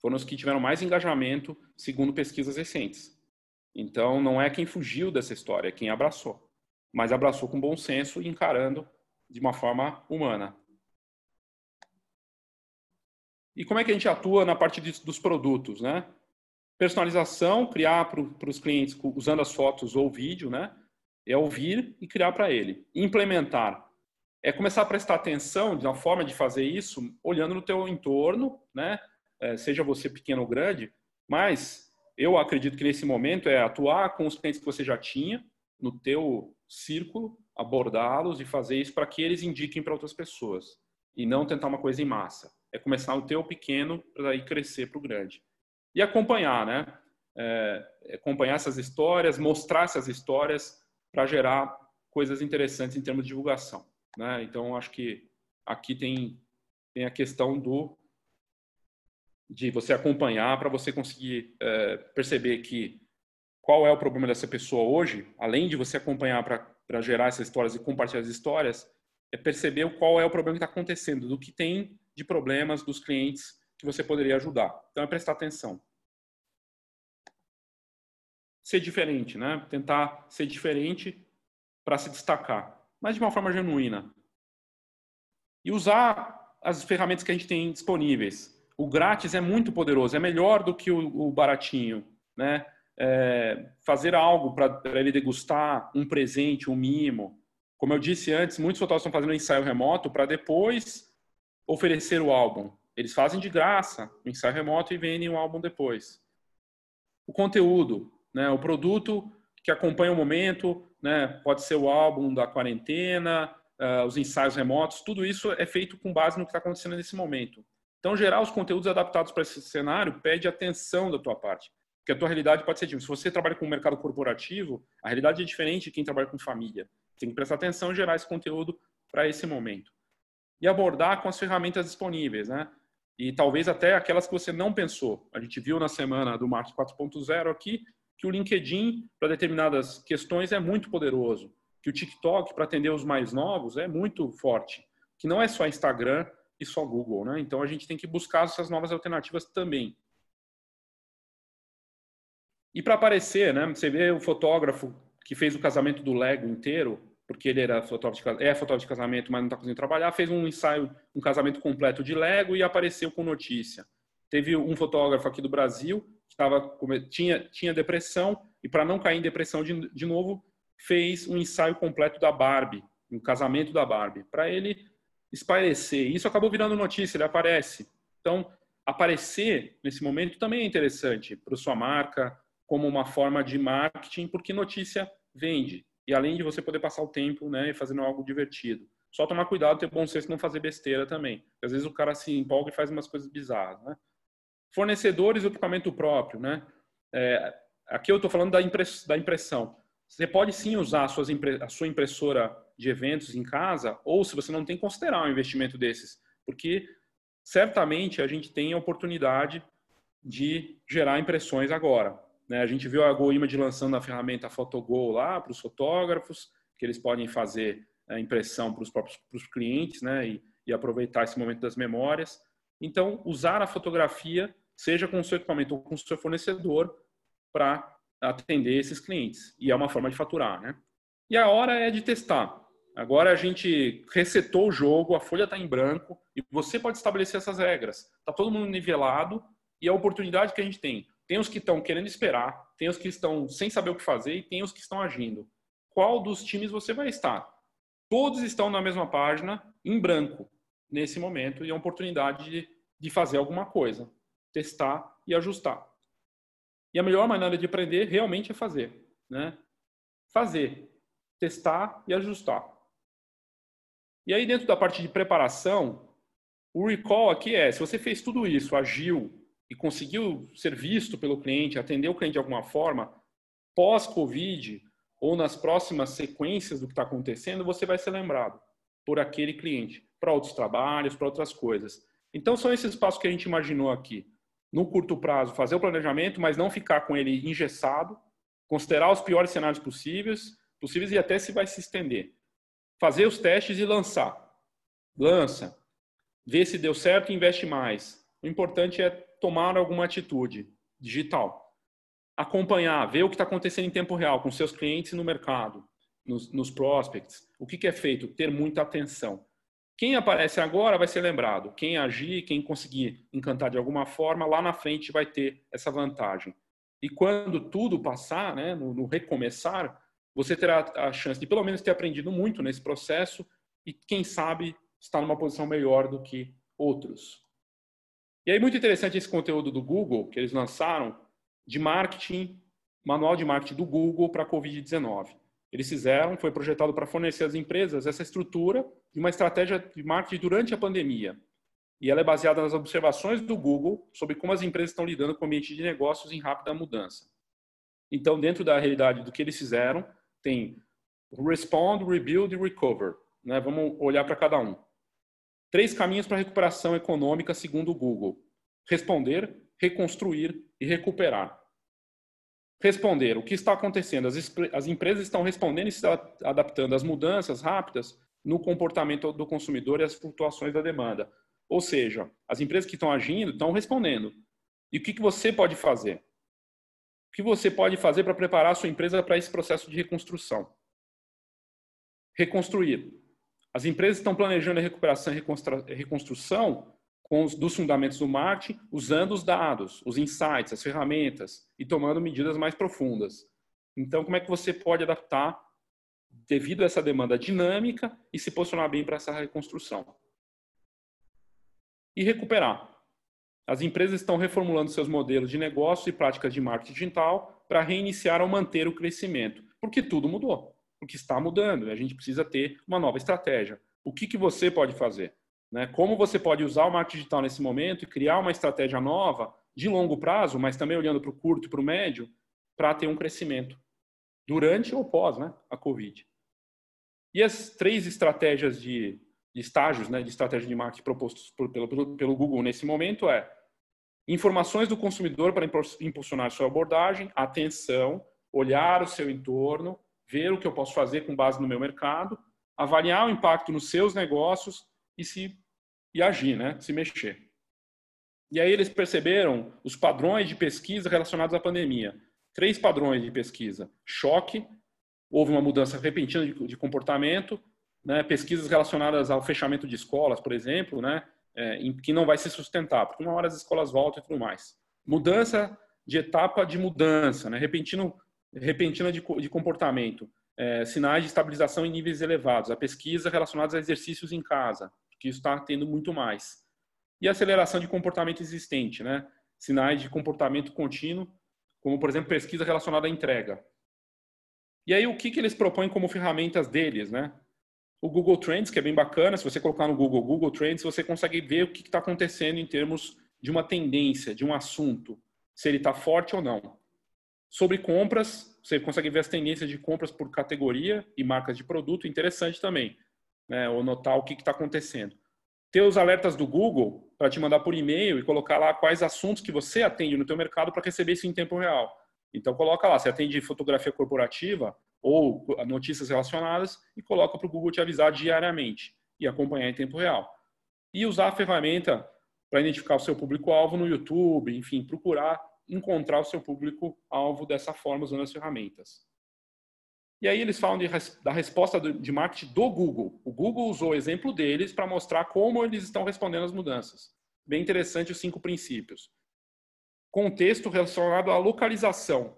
Foram os que tiveram mais engajamento, segundo pesquisas recentes. Então, não é quem fugiu dessa história, é quem abraçou. Mas abraçou com bom senso encarando de uma forma humana. E como é que a gente atua na parte de, dos produtos, né? Personalização, criar para os clientes usando as fotos ou vídeo, né? É ouvir e criar para ele. Implementar é começar a prestar atenção uma forma de fazer isso, olhando no teu entorno, né? É, seja você pequeno ou grande, mas eu acredito que nesse momento é atuar com os clientes que você já tinha no teu círculo, abordá-los e fazer isso para que eles indiquem para outras pessoas e não tentar uma coisa em massa. É começar no teu pequeno para aí crescer para o grande e acompanhar, né? É, acompanhar essas histórias, mostrar essas histórias para gerar coisas interessantes em termos de divulgação. Né? Então, acho que aqui tem, tem a questão do de você acompanhar para você conseguir é, perceber que qual é o problema dessa pessoa hoje, além de você acompanhar para gerar essas histórias e compartilhar as histórias, é perceber qual é o problema que está acontecendo, do que tem de problemas dos clientes que você poderia ajudar. Então é prestar atenção. Ser diferente, né? Tentar ser diferente para se destacar mas de uma forma genuína. E usar as ferramentas que a gente tem disponíveis. O grátis é muito poderoso, é melhor do que o, o baratinho, né? É, fazer algo para ele degustar um presente, um mimo. Como eu disse antes, muitos fotógrafos estão fazendo um ensaio remoto para depois oferecer o álbum. Eles fazem de graça o ensaio remoto e vendem o álbum depois. O conteúdo, né, o produto que acompanha o momento, né, pode ser o álbum da quarentena, uh, os ensaios remotos, tudo isso é feito com base no que está acontecendo nesse momento. Então, gerar os conteúdos adaptados para esse cenário pede atenção da tua parte. Porque a tua realidade pode ser tipo, se você trabalha com o mercado corporativo, a realidade é diferente de quem trabalha com família. Tem que prestar atenção e gerar esse conteúdo para esse momento. E abordar com as ferramentas disponíveis, né? E talvez até aquelas que você não pensou. A gente viu na semana do Marketing 4.0 aqui que o LinkedIn, para determinadas questões, é muito poderoso. Que o TikTok, para atender os mais novos, é muito forte. Que não é só Instagram e só Google, né? Então a gente tem que buscar essas novas alternativas também. E para aparecer, né? Você vê o fotógrafo que fez o casamento do Lego inteiro, porque ele era fotógrafo de, é fotógrafo de casamento, mas não está conseguindo trabalhar, fez um ensaio, um casamento completo de Lego e apareceu com notícia. Teve um fotógrafo aqui do Brasil que tava, tinha, tinha depressão e para não cair em depressão de, de novo, fez um ensaio completo da Barbie, um casamento da Barbie, para ele espairecer. Isso acabou virando notícia, ele aparece. Então, aparecer nesse momento também é interessante para sua marca, como uma forma de marketing, porque notícia vende. E além de você poder passar o tempo né, fazendo algo divertido. Só tomar cuidado, ter bom senso não fazer besteira também. Porque às vezes o cara se empolga e faz umas coisas bizarras. Né? Fornecedores e equipamento próprio. Né? É, aqui eu estou falando da, impress, da impressão. Você pode sim usar a, sua impressora de eventos em casa, ou se você não tem, considerar um investimento desses. Porque certamente a gente tem a oportunidade de gerar impressões agora. Né? A gente viu a GoImage lançando a ferramenta PhotoGo lá para os fotógrafos, que eles podem fazer a impressão para os próprios pros clientes né? E, e, aproveitar esse momento das memórias. Então, usar a fotografia, seja com o seu equipamento ou com o seu fornecedor, para atender esses clientes. E é uma forma de faturar. Né? E a hora é de testar. Agora a gente resetou o jogo, a folha está em branco e você pode estabelecer essas regras. Está todo mundo nivelado e a oportunidade que a gente tem tem os que estão querendo esperar, tem os que estão sem saber o que fazer e tem os que estão agindo. Qual dos times você vai estar? Todos estão na mesma página, em branco, nesse momento, e é uma oportunidade de, de fazer alguma coisa, testar e ajustar. E a melhor maneira de aprender realmente é fazer. Né? Fazer, testar e ajustar. E aí, dentro da parte de preparação, o recall aqui é: se você fez tudo isso, agiu, e conseguiu ser visto pelo cliente, atender o cliente de alguma forma, pós-Covid ou nas próximas sequências do que está acontecendo, você vai ser lembrado por aquele cliente, para outros trabalhos, para outras coisas. Então, são esses passos que a gente imaginou aqui. No curto prazo, fazer o planejamento, mas não ficar com ele engessado, considerar os piores cenários possíveis, possíveis e até se vai se estender. Fazer os testes e lançar. Lança. Vê se deu certo e investe mais. O importante é tomar alguma atitude digital. Acompanhar, ver o que está acontecendo em tempo real com seus clientes no mercado, nos, nos prospects. O que, que é feito? Ter muita atenção. Quem aparece agora vai ser lembrado. Quem agir, quem conseguir encantar de alguma forma, lá na frente vai ter essa vantagem. E quando tudo passar, né, no, no recomeçar, você terá a chance de pelo menos ter aprendido muito nesse processo e, quem sabe, estar numa posição melhor do que outros. E aí, muito interessante esse conteúdo do Google, que eles lançaram, de marketing, manual de marketing do Google para a Covid-19. Eles fizeram, foi projetado para fornecer às empresas essa estrutura de uma estratégia de marketing durante a pandemia. E ela é baseada nas observações do Google sobre como as empresas estão lidando com o ambiente de negócios em rápida mudança. Então, dentro da realidade do que eles fizeram, tem Respond, Rebuild e Recover. Né? Vamos olhar para cada um. Três caminhos para recuperação econômica segundo o Google: responder, reconstruir e recuperar. Responder: o que está acontecendo? As, as empresas estão respondendo e se adaptando às mudanças rápidas no comportamento do consumidor e às flutuações da demanda. Ou seja, as empresas que estão agindo estão respondendo. E o que, que você pode fazer? O que você pode fazer para preparar a sua empresa para esse processo de reconstrução? Reconstruir. As empresas estão planejando a recuperação e reconstrução os, dos fundamentos do marketing, usando os dados, os insights, as ferramentas e tomando medidas mais profundas. Então, como é que você pode adaptar devido a essa demanda dinâmica e se posicionar bem para essa reconstrução? E recuperar. As empresas estão reformulando seus modelos de negócio e práticas de marketing digital para reiniciar ou manter o crescimento, porque tudo mudou, porque está mudando e a gente precisa ter uma nova estratégia. O que, que você pode fazer? Né? Como você pode usar o marketing digital nesse momento e criar uma estratégia nova de longo prazo, mas também olhando para o curto e para o médio, para ter um crescimento durante ou pós né, a Covid. E as três estratégias de, de estágios né, de estratégia de marketing propostos por, pelo, pelo Google nesse momento é informações do consumidor para impulsionar sua abordagem, atenção, olhar o seu entorno, ver o que eu posso fazer com base no meu mercado, avaliar o impacto nos seus negócios e se e agir, né? Se mexer. E aí eles perceberam os padrões de pesquisa relacionados à pandemia. Três padrões de pesquisa: choque, houve uma mudança repentina de, de comportamento, né? pesquisas relacionadas ao fechamento de escolas, por exemplo, né? É, em, que não vai se sustentar, porque uma hora as escolas voltam e tudo mais. Mudança de etapa de mudança, né? Repentino, repentina de, de comportamento é, sinais de estabilização em níveis elevados, a pesquisa relacionados a exercícios em casa, que está tendo muito mais. E a aceleração de comportamento existente, né? sinais de comportamento contínuo, como, por exemplo, pesquisa relacionada à entrega. E aí, o que, que eles propõem como ferramentas deles? Né? O Google Trends, que é bem bacana, se você colocar no Google Google Trends, você consegue ver o que está acontecendo em termos de uma tendência, de um assunto, se ele está forte ou não. Sobre compras, você consegue ver as tendências de compras por categoria e marcas de produto, interessante também, né? ou notar o que está acontecendo. Ter os alertas do Google para te mandar por e-mail e colocar lá quais assuntos que você atende no teu mercado para receber isso em tempo real. Então coloca lá, você atende fotografia corporativa ou notícias relacionadas e coloca para o Google te avisar diariamente e acompanhar em tempo real. E usar a ferramenta para identificar o seu público-alvo no YouTube, enfim, procurar encontrar o seu público-alvo dessa forma, usando as ferramentas. E aí eles falam de, da resposta de marketing do Google. O Google usou o exemplo deles para mostrar como eles estão respondendo às mudanças. Bem interessante os cinco princípios. Contexto relacionado à localização.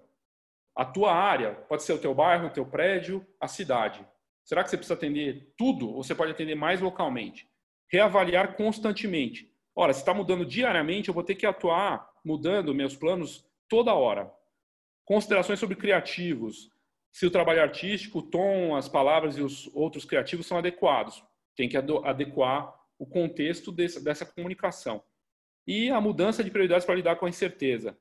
A tua área, pode ser o teu bairro, o teu prédio, a cidade. Será que você precisa atender tudo ou você pode atender mais localmente? Reavaliar constantemente. Ora, se está mudando diariamente, eu vou ter que atuar mudando meus planos toda hora. Considerações sobre criativos. Se o trabalho artístico, o tom, as palavras e os outros criativos são adequados. Tem que adequar o contexto dessa, dessa comunicação. E a mudança de prioridades para lidar com a incerteza.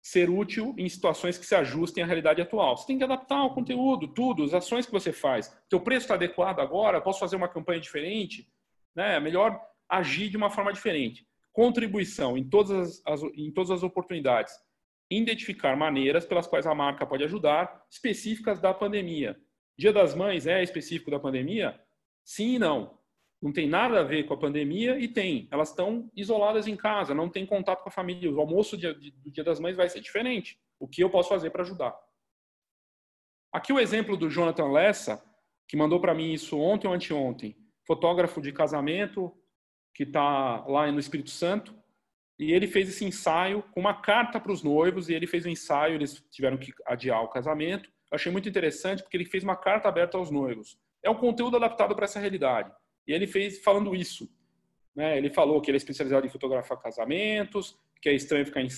Ser útil em situações que se ajustem à realidade atual. Você tem que adaptar o conteúdo, tudo, as ações que você faz. Teu preço está adequado agora? Posso fazer uma campanha diferente? Né? É melhor agir de uma forma diferente. Contribuição em todas as, em todas as oportunidades. Identificar maneiras pelas quais a marca pode ajudar, específicas da pandemia. Dia das Mães é específico da pandemia? Sim e não. Não tem nada a ver com a pandemia e tem. Elas estão isoladas em casa, não tem contato com a família. O almoço do Dia das Mães vai ser diferente. O que eu posso fazer para ajudar? Aqui o exemplo do Jonathan Lessa, que mandou para mim isso ontem ou anteontem. Fotógrafo de casamento, que está lá no Espírito Santo, e ele fez esse ensaio com uma carta para os noivos, e ele fez o um ensaio, eles tiveram que adiar o casamento. Eu achei muito interessante, porque ele fez uma carta aberta aos noivos. É um conteúdo adaptado para essa realidade. E ele fez falando isso. Né? Ele falou que ele é especializado em fotografar casamentos, que é estranho ficar em,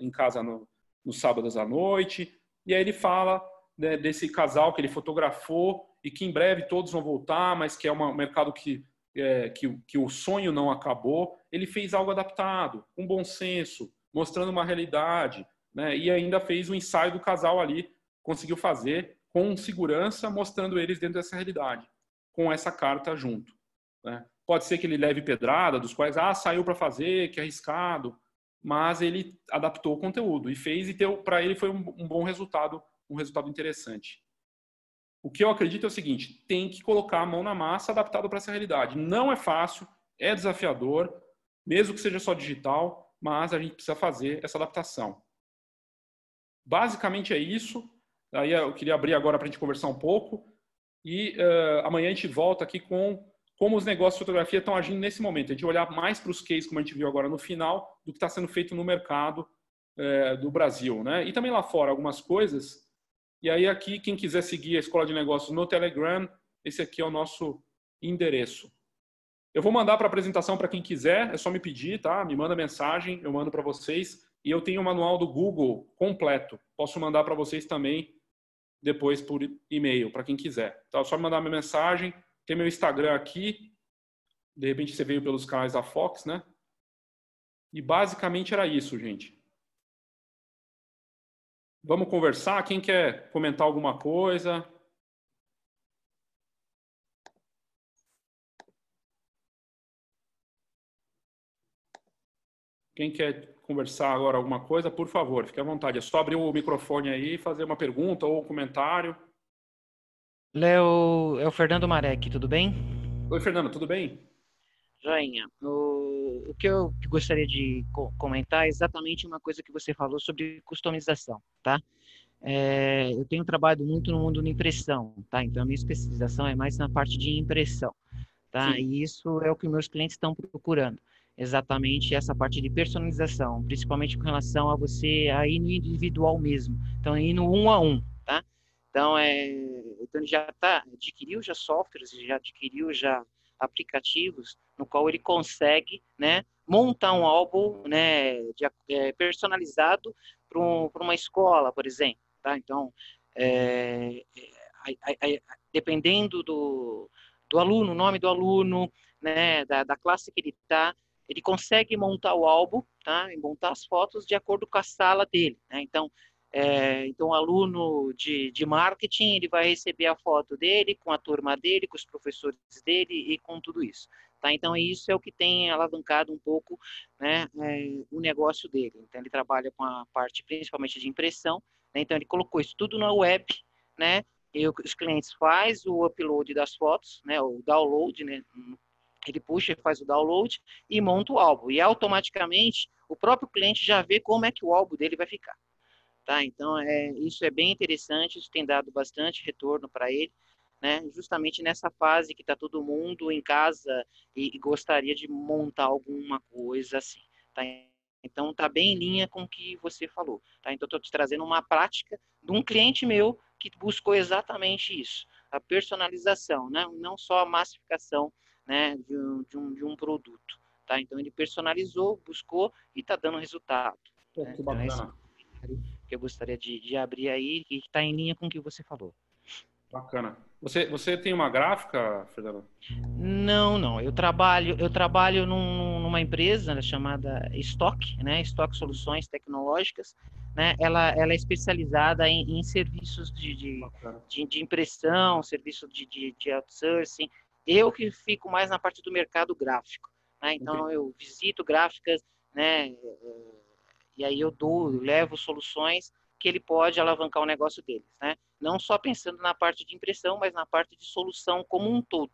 em casa no, nos sábados à noite. E aí ele fala né, desse casal que ele fotografou e que em breve todos vão voltar, mas que é um mercado que é, que, que o sonho não acabou, ele fez algo adaptado, com bom senso, mostrando uma realidade, né? e ainda fez o um ensaio do casal ali, conseguiu fazer com segurança, mostrando eles dentro dessa realidade, com essa carta junto. Né? Pode ser que ele leve pedrada, dos quais, ah, saiu para fazer, que arriscado, mas ele adaptou o conteúdo e fez, e para ele foi um, um bom resultado, um resultado interessante. O que eu acredito é o seguinte: tem que colocar a mão na massa adaptado para essa realidade. Não é fácil, é desafiador, mesmo que seja só digital, mas a gente precisa fazer essa adaptação. Basicamente é isso. Aí eu queria abrir agora para a gente conversar um pouco. E uh, amanhã a gente volta aqui com como os negócios de fotografia estão agindo nesse momento, é de olhar mais para os cases, como a gente viu agora no final, do que está sendo feito no mercado é, do Brasil, né? E também lá fora algumas coisas. E aí aqui, quem quiser seguir a Escola de Negócios no Telegram, esse aqui é o nosso endereço. Eu vou mandar para a apresentação para quem quiser, é só me pedir, tá? Me manda mensagem, eu mando para vocês. E eu tenho o manual do Google completo. Posso mandar para vocês também depois por e-mail, para quem quiser. Então, é só me mandar minha mensagem. Tem meu Instagram aqui. De repente você veio pelos canais da Fox, né? E basicamente era isso, gente. Vamos conversar? Quem quer comentar alguma coisa? Quem quer conversar agora alguma coisa, por favor, fique à vontade. É só abrir o microfone aí e fazer uma pergunta ou um comentário. Léo, é o Fernando Marek, tudo bem? Oi, Fernando, tudo bem? Joinha. O, o que eu gostaria de comentar é exatamente uma coisa que você falou sobre customização, tá? É, eu tenho trabalhado muito no mundo da impressão, tá? Então a minha especialização é mais na parte de impressão, tá? Sim. E isso é o que meus clientes estão procurando exatamente essa parte de personalização, principalmente com relação a você a ir no individual mesmo. Então, ir no um a um, tá? Então, é, então já tá, adquiriu já softwares, já adquiriu já aplicativos no qual ele consegue, né, montar um álbum, né, de, é, personalizado para um, uma escola, por exemplo, tá? Então, é, é dependendo do, do aluno, nome do aluno, né, da, da classe que ele está, ele consegue montar o álbum, tá? E montar as fotos de acordo com a sala dele, né? Então, é, então, o aluno de, de marketing, ele vai receber a foto dele, com a turma dele, com os professores dele e com tudo isso. Tá? Então, isso é o que tem alavancado um pouco né, é, o negócio dele. Então, ele trabalha com a parte principalmente de impressão. Né? Então, ele colocou isso tudo na web, né? E os clientes faz o upload das fotos, né? O download, né? ele puxa e faz o download e monta o álbum. E automaticamente o próprio cliente já vê como é que o álbum dele vai ficar. Tá? Então, é, isso é bem interessante, isso tem dado bastante retorno para ele, né? justamente nessa fase que está todo mundo em casa e, e, gostaria de montar alguma coisa assim. Tá? Então, está bem em linha com o que você falou. Tá? Então, estou te trazendo uma prática de um cliente meu que buscou exatamente isso, a personalização, né? não só a massificação né, de, um, de, um, de um produto. Tá? Então ele personalizou, buscou e está dando resultado. Pô, né? Que então, bacana. que eu gostaria de, de abrir aí e está em linha com o que você falou. Bacana. Você, você tem uma gráfica, Fernando? Não, não. Eu trabalho, eu trabalho num, numa empresa chamada Stock, né? Stock Soluções Tecnológicas. Né? Ela, ela é especializada em, em serviços de, de, de, de, impressão, serviço de, de, de outsourcing, eu que fico mais na parte do mercado gráfico, né? Então eu visito gráficas, né? E aí eu dou, eu levo soluções que ele pode alavancar o negócio deles, né? Não só pensando na parte de impressão, mas na parte de solução como um todo.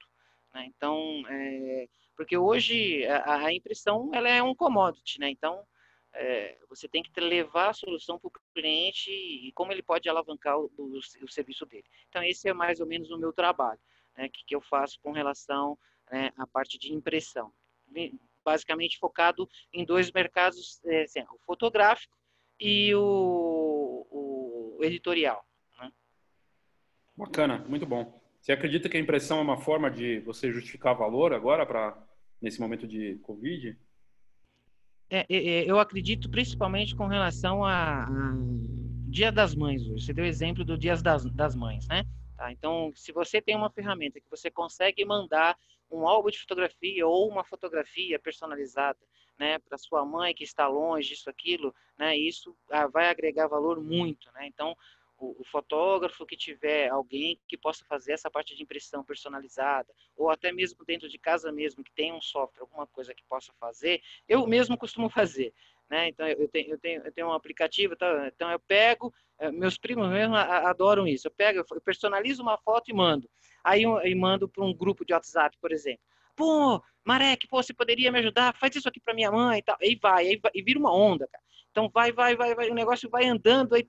Né? Então, é, porque hoje a, a, impressão ela é um commodity, né? Então é, você tem que levar a solução para o cliente e como ele pode alavancar o, o, o serviço dele. Então esse é mais ou menos o meu trabalho né, que, que eu faço com relação né, à parte de impressão. Basicamente focado em dois mercados, é, assim, o fotográfico e o, o editorial. Bacana, muito bom. Você acredita que a impressão é uma forma de você justificar valor agora para nesse momento de Covid? É, é, é, eu acredito principalmente com relação a, Dia das Mães. Você deu exemplo do Dia das, das Mães, né? Tá? Então, se você tem uma ferramenta que você consegue mandar um álbum de fotografia ou uma fotografia personalizada, né, para sua mãe que está longe, isso, aquilo, né, isso ah, vai agregar valor muito, né? Então, o, o, fotógrafo que tiver alguém que possa fazer essa parte de impressão personalizada, ou até mesmo dentro de casa mesmo, que tem um software, alguma coisa que possa fazer, eu mesmo costumo fazer. Né? Então eu tenho, eu tenho, eu tenho um aplicativo, tá? então eu pego, eh, meus primos mesmo adoram isso. Eu pego, eu personalizo uma foto e mando. Aí eu, eu mando para um grupo de WhatsApp, por exemplo. Pô, Marek, pô, você poderia me ajudar? Faz isso aqui para minha mãe e tal. Aí vai, aí vai, e vira uma onda, cara. Então vai, vai, vai, vai, o negócio vai andando. Aí,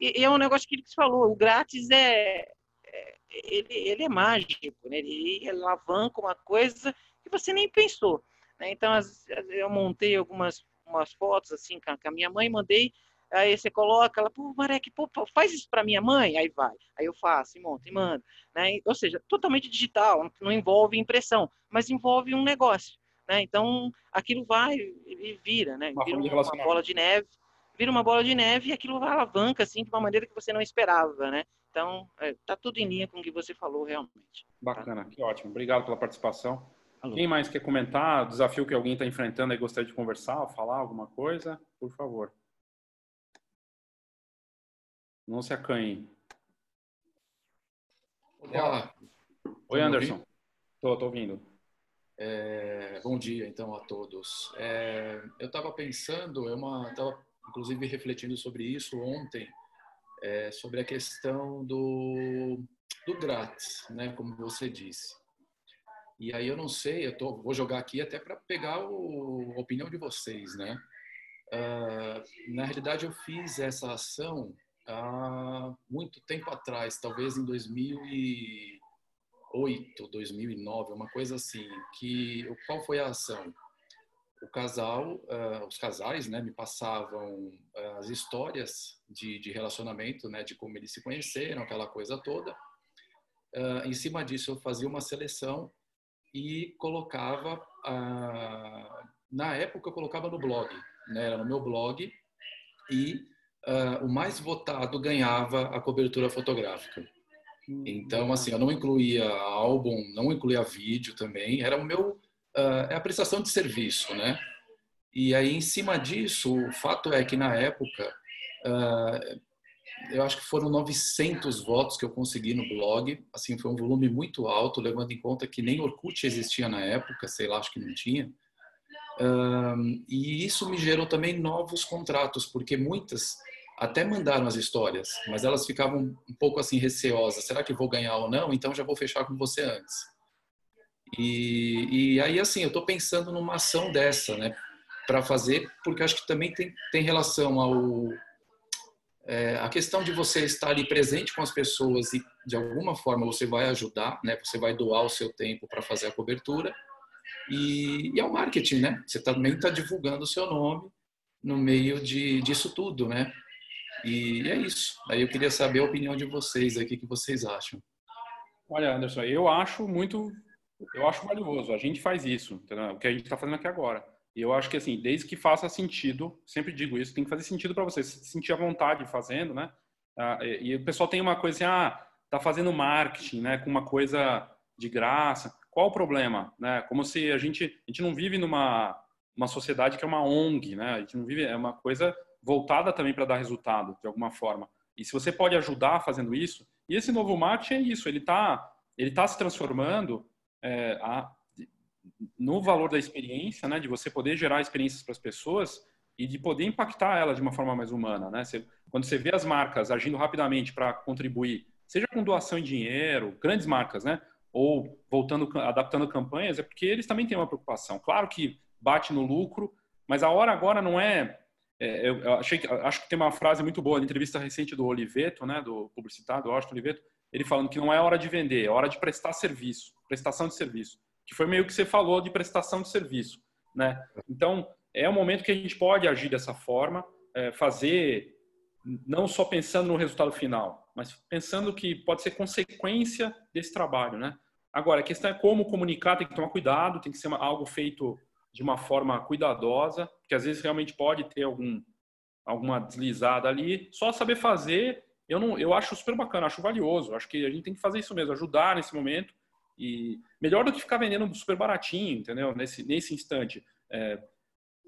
e, e é um negócio que ele falou, o grátis é, é ele, ele é mágico, né? ele, ele alavanca uma coisa que você nem pensou. Né? Então, as, eu montei algumas umas fotos assim com a minha mãe, mandei, aí você coloca, ela, pô, Marek, pô, faz isso para minha mãe, aí vai, aí eu faço, e monto, e mando, né? Ou seja, totalmente digital, não envolve impressão, mas envolve um negócio, né? Então, aquilo vai e vira, né? Vira uma, uma bola de neve, vira uma bola de neve e aquilo vai alavanca, assim, de uma maneira que você não esperava, né? Então, é, tá tudo em linha com o que você falou, realmente. Tá? Bacana, tá? que ótimo. Obrigado pela participação. Alô. Quem mais quer comentar? Desafio que alguém está enfrentando e gostaria de conversar, falar alguma coisa? Por favor. Não se acanhe. Olá. Oi, Anderson. Estou ouvindo. É, bom dia, então, a todos. É, eu estava pensando, eu estava, inclusive, refletindo sobre isso ontem, é, sobre a questão do, do grátis, né, como você disse. E aí eu não sei, eu tô, vou jogar aqui até para pegar o, a opinião de vocês, né? Uh, na realidade, eu fiz essa ação há muito tempo atrás, talvez em 2008, 2009, uma coisa assim. Que qual foi a ação? O casal, uh, os casais, né, me passavam uh, as histórias de, de, relacionamento, né, de como eles se conheceram, aquela coisa toda. em cima disso, eu fazia uma seleção e colocava, na época eu colocava no blog, né? era no meu blog, e o mais votado ganhava a cobertura fotográfica. Então, assim, eu não incluía álbum, não incluía vídeo também, era o meu, é a prestação de serviço, né? E aí, em cima disso, o fato é que na época, eu acho que foram 900 votos que eu consegui no blog. Assim, foi um volume muito alto, levando em conta que nem Orkut existia na época, sei lá, acho que não tinha. Um, e isso me gerou também novos contratos, porque muitas até mandaram as histórias, mas elas ficavam um pouco assim receosas. Será que vou ganhar ou não? Então já vou fechar com você antes. E, e aí, assim, eu estou pensando numa ação dessa, né? Para fazer, porque acho que também tem, tem relação ao é, a questão de você estar ali presente com as pessoas e de alguma forma você vai ajudar, né? Você vai doar o seu tempo para fazer a cobertura e, e é o marketing, né? Você também está divulgando o seu nome no meio de, disso tudo, né? E é isso. Aí eu queria saber a opinião de vocês aqui, o que vocês acham. Olha, Anderson, eu acho muito, eu acho valioso. A gente faz isso, entendeu? o que a gente está fazendo aqui agora. E eu acho que, assim, desde que faça sentido, sempre digo isso, tem que fazer sentido para você, se sentir à vontade fazendo, né? Ah, e, o pessoal tem uma coisa assim, ah, tá fazendo marketing, né, com uma coisa de graça. Qual o problema, né? Como se a gente, a gente não vive numa uma sociedade que é uma ONG, né? A gente não vive, é uma coisa voltada também para dar resultado, de alguma forma. E se você pode ajudar fazendo isso, e esse novo marketing é isso, ele está ele tá se transformando é, a, no valor da experiência, né, de você poder gerar experiências para as pessoas e de poder impactar elas de uma forma mais humana, né? Você, quando você vê as marcas agindo rapidamente para contribuir, seja com doação em dinheiro, grandes marcas, né, ou voltando, adaptando campanhas, é porque eles também têm uma preocupação. Claro que bate no lucro, mas a hora agora não é. é eu achei, acho que tem uma frase muito boa na entrevista recente do Oliveto, né, do publicitário, do Austin Oliveto, ele falando que não é hora de vender, é hora de prestar serviço, prestação de serviço que foi meio que você falou de prestação de serviço, né? Então, é um momento que a gente pode agir dessa forma, é, fazer não só pensando no resultado final, mas pensando que pode ser consequência desse trabalho, né? Agora, a questão é como comunicar, tem que tomar cuidado, tem que ser algo feito de uma forma cuidadosa, porque às vezes realmente pode ter algum alguma deslizada ali. Só saber fazer, eu não, eu acho super bacana, acho valioso. Acho que a gente tem que fazer isso mesmo, ajudar nesse momento e melhor do que ficar vendendo super baratinho, entendeu? Nesse, nesse instante. É,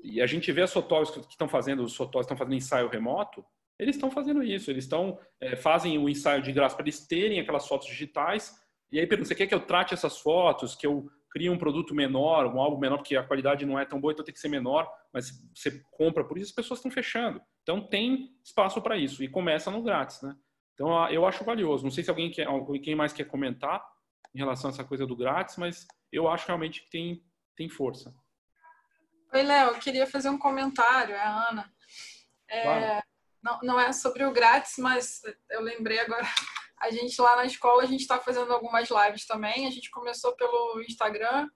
e a gente vê as fotógrafos que estão fazendo, os fotógrafos estão fazendo ensaio remoto, eles estão fazendo isso, eles estão é, fazem o ensaio de graça para eles terem aquelas fotos digitais. E aí pergunta, você quer que eu trate essas fotos, que eu crie um produto menor, um álbum menor, porque a qualidade não é tão boa, então tem que ser menor, mas você compra por isso, as pessoas estão fechando. Então tem espaço para isso e começa no grátis, né? Então eu acho valioso. Não sei se alguém quer, quem mais quer comentar em relação a essa coisa do grátis, mas eu acho realmente que tem, tem força. Oi, Léo, eu queria fazer um comentário, é a Ana. É, claro. não, não é sobre o grátis, mas eu lembrei agora A gente lá na escola, a gente está fazendo algumas lives também. A gente começou pelo Instagram,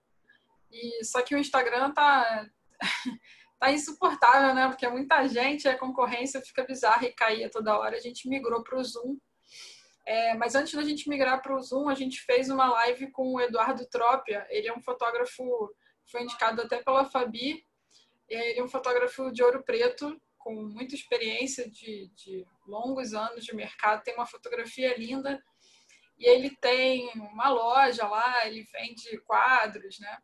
e só que o Instagram tá, tá insuportável, né? Porque é muita gente, a concorrência fica bizarra e caía toda hora. A gente migrou para o Zoom. É, mas antes da gente migrar para o Zoom, a gente fez uma live com o Eduardo Trópia. Ele é um fotógrafo, foi indicado até pela Fabi. Ele é um fotógrafo de ouro preto, com muita experiência de, de longos anos de mercado, tem uma fotografia linda. E ele tem uma loja lá, ele vende quadros, né?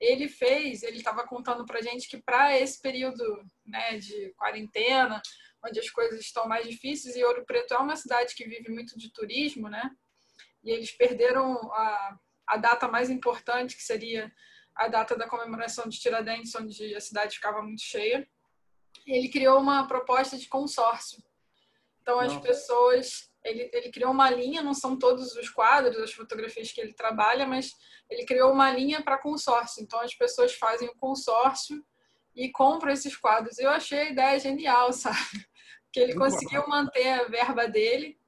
Ele fez, ele estava contando para gente que para esse período né, de quarentena, onde as coisas estão mais difíceis, e Ouro Preto é uma cidade que vive muito de turismo, né? E eles perderam a, a data mais importante, que seria a data da comemoração de Tiradentes, onde a cidade ficava muito cheia. Ele criou uma proposta de consórcio. Então, as Não. pessoas. Ele, ele criou uma linha, não são todos os quadros, as fotografias que ele trabalha, mas ele criou uma linha para consórcio. Então, as pessoas fazem o consórcio e compram esses quadros. Eu achei a ideia genial, sabe? que ele conseguiu manter a verba dele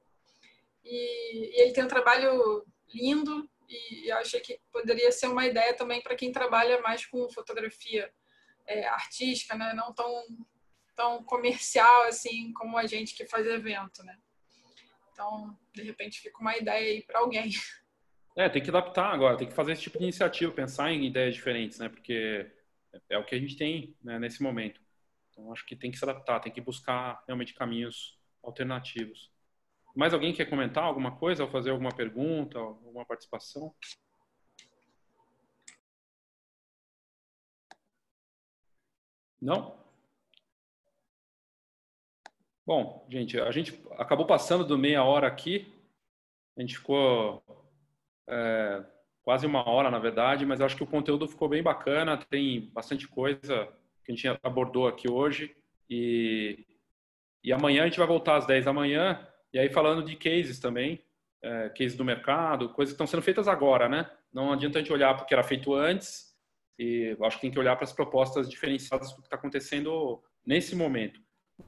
e, e ele tem um trabalho lindo e eu achei que poderia ser uma ideia também para quem trabalha mais com fotografia é, artística, né? Não tão tão comercial assim como a gente que faz evento, né? Então, de repente, fica uma ideia aí para alguém. É, tem que adaptar agora, tem que fazer esse tipo de iniciativa, pensar em ideias diferentes, né? Porque é o que a gente tem né, nesse momento. Então, acho que tem que se adaptar, tem que buscar realmente caminhos alternativos. Mais alguém quer comentar alguma coisa ou fazer alguma pergunta, alguma participação? Não? Bom, gente, a gente acabou passando do meia hora aqui. A gente ficou é, quase uma hora, na verdade, mas acho que o conteúdo ficou bem bacana. Tem bastante coisa que a gente abordou aqui hoje. E, e amanhã a gente vai voltar às 10 da manhã, e aí falando de cases também, é, cases do mercado, coisas que estão sendo feitas agora, né? Não adianta a gente olhar porque era feito antes, e acho que tem que olhar para as propostas diferenciadas do que está acontecendo nesse momento.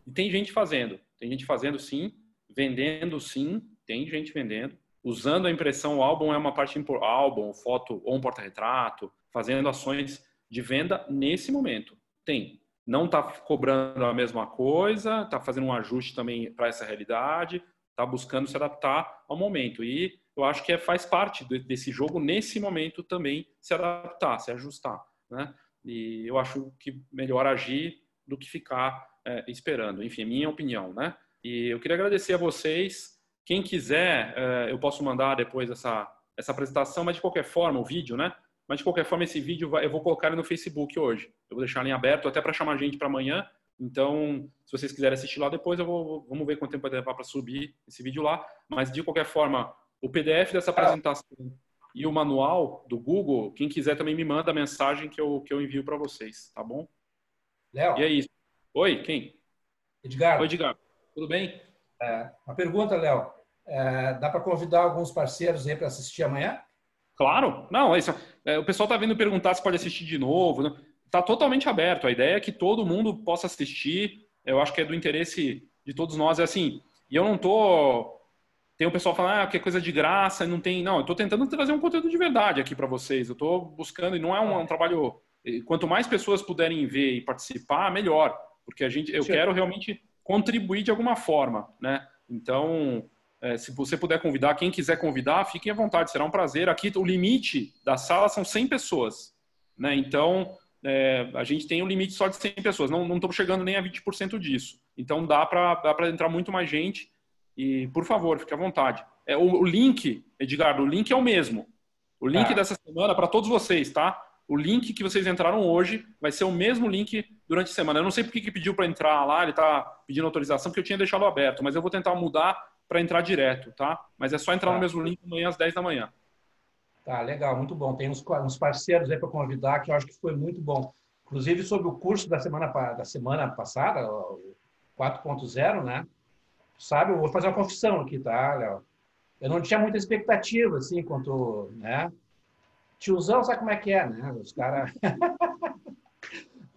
E tem gente fazendo, tem gente fazendo sim, vendendo sim, tem gente vendendo, usando a impressão, o álbum é uma parte álbum, foto ou um porta-retrato, fazendo ações de venda nesse momento. Tem. Não está cobrando a mesma coisa, está fazendo um ajuste também para essa realidade, está buscando se adaptar ao momento. E eu acho que é, faz parte desse jogo, nesse momento também, se adaptar, se ajustar. Né? E eu acho que melhor agir do que ficar é, esperando. Enfim, minha opinião. Né? E eu queria agradecer a vocês. Quem quiser, é, eu posso mandar depois essa, essa apresentação, mas de qualquer forma, o vídeo, né? Mas de qualquer forma, esse vídeo vai, eu vou colocar ele no Facebook hoje. Eu vou deixar ele aberto até para chamar gente para amanhã. Então, se vocês quiserem assistir lá depois, eu vou, vamos ver quanto tempo vai levar para subir esse vídeo lá. Mas de qualquer forma, o PDF dessa apresentação e o manual do Google, quem quiser também me manda a mensagem que eu, que eu envio para vocês, tá bom? Léo. E é isso. Oi, quem? Edgar. Oi, Edgar. Tudo bem? É, uma pergunta, Léo. É, dá para convidar alguns parceiros aí para assistir amanhã? Claro, não, é isso, é, o pessoal está vindo perguntar se pode assistir de novo. Está né? Tá totalmente aberto. A ideia é que todo mundo possa assistir. Eu acho que é do interesse de todos nós. É assim, e eu não tô. Tem o pessoal falando ah, que é coisa de graça, não tem. Não, eu estou tentando trazer um conteúdo de verdade aqui para vocês. Eu estou buscando, e não é um, um, trabalho. Quanto mais pessoas puderem ver e participar, melhor. Porque a gente, eu Sim. quero realmente contribuir de alguma forma, né? Então, é, se você puder convidar, quem quiser convidar, fiquem à vontade, será um prazer. Aqui o limite da sala são 100 pessoas, né? Então é, a gente tem um limite só de 100 pessoas, não estamos chegando nem a 20% disso. Então dá para entrar muito mais gente e, por favor, fique à vontade. É, o, o link, Edgardo, o link é o mesmo. O link tá. dessa semana para todos vocês, tá? O link que vocês entraram hoje vai ser o mesmo link durante a semana. Eu não sei porque que pediu para entrar lá, ele está pedindo autorização, porque eu tinha deixado aberto, mas eu vou tentar mudar para entrar direto, tá? Mas é só entrar tá. no mesmo link amanhã às 10 da manhã. Tá, legal, muito bom. Tem uns, uns parceiros aí para convidar que eu acho que foi muito bom. Inclusive sobre o curso da semana, da semana passada, 4.0, né? Sabe, eu vou fazer uma confissão aqui, tá, Léo? Eu não tinha muita expectativa, assim, quanto, né? Tiozão, sabe como é que é, né? Os caras...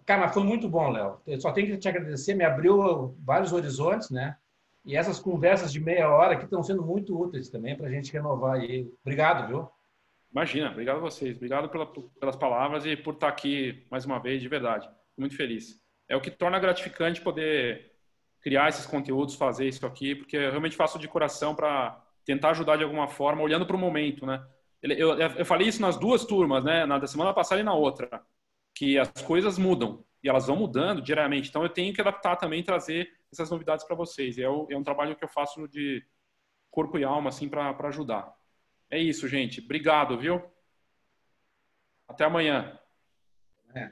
Cara, mas foi muito bom, Léo. Eu só tenho que te agradecer, me abriu vários horizontes, né? E essas conversas de meia hora que estão sendo muito úteis também para a gente renovar aí. Obrigado, viu? Imagina, obrigado a vocês. Obrigado pela, pelas palavras e por estar aqui mais uma vez, de verdade. Muito feliz. É o que torna gratificante poder criar esses conteúdos, fazer isso aqui, porque eu realmente faço de coração para tentar ajudar de alguma forma, olhando para o momento, né? Eu, eu, falei isso nas duas turmas, né? Na da semana passada e na outra, que as coisas mudam e elas vão mudando diariamente. Então eu tenho que adaptar também, trazer essas novidades para vocês. É, é, um trabalho que eu faço de corpo e alma, assim, para ajudar. É isso, gente. Obrigado, viu? Até amanhã. É.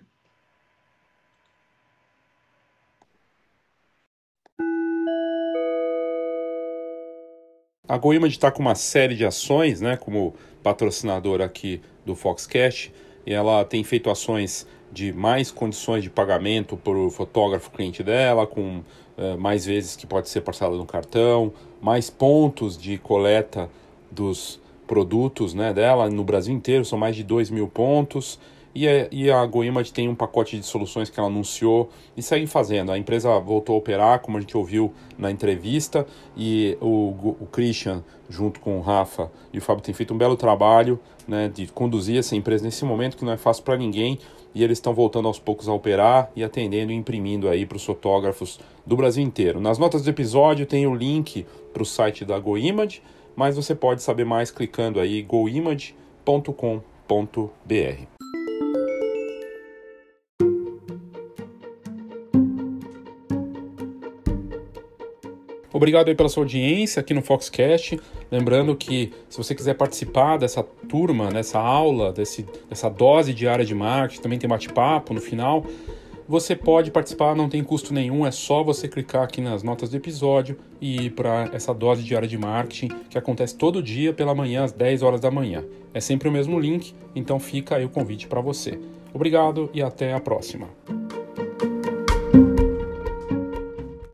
A GoImage está com uma série de ações, né, como patrocinador aqui do Foxcast, e ela tem feito ações de mais condições de pagamento para o fotógrafo cliente dela, com uh, mais vezes que pode ser parcelado no cartão, mais pontos de coleta dos produtos né, dela no Brasil inteiro, são mais de 2 mil pontos. E a, e a GoImage tem um pacote de soluções que ela anunciou e segue fazendo. A empresa voltou a operar, como a gente ouviu na entrevista, e o, o Christian, junto com o Rafa e o Fábio, tem feito um belo trabalho né, de conduzir essa empresa nesse momento que não é fácil para ninguém. E eles estão voltando aos poucos a operar e atendendo e imprimindo aí para os fotógrafos do Brasil inteiro. Nas notas do episódio tem o link para o site da GoImage, mas você pode saber mais clicando aí goimage.com.br. Obrigado aí pela sua audiência aqui no Foxcast. Lembrando que se você quiser participar dessa turma, dessa aula, desse, dessa dose diária de marketing, também tem bate-papo no final, você pode participar, não tem custo nenhum, é só você clicar aqui nas notas do episódio e ir para essa dose diária de marketing que acontece todo dia pela manhã às 10 horas da manhã. É sempre o mesmo link, então fica aí o convite para você. Obrigado e até a próxima.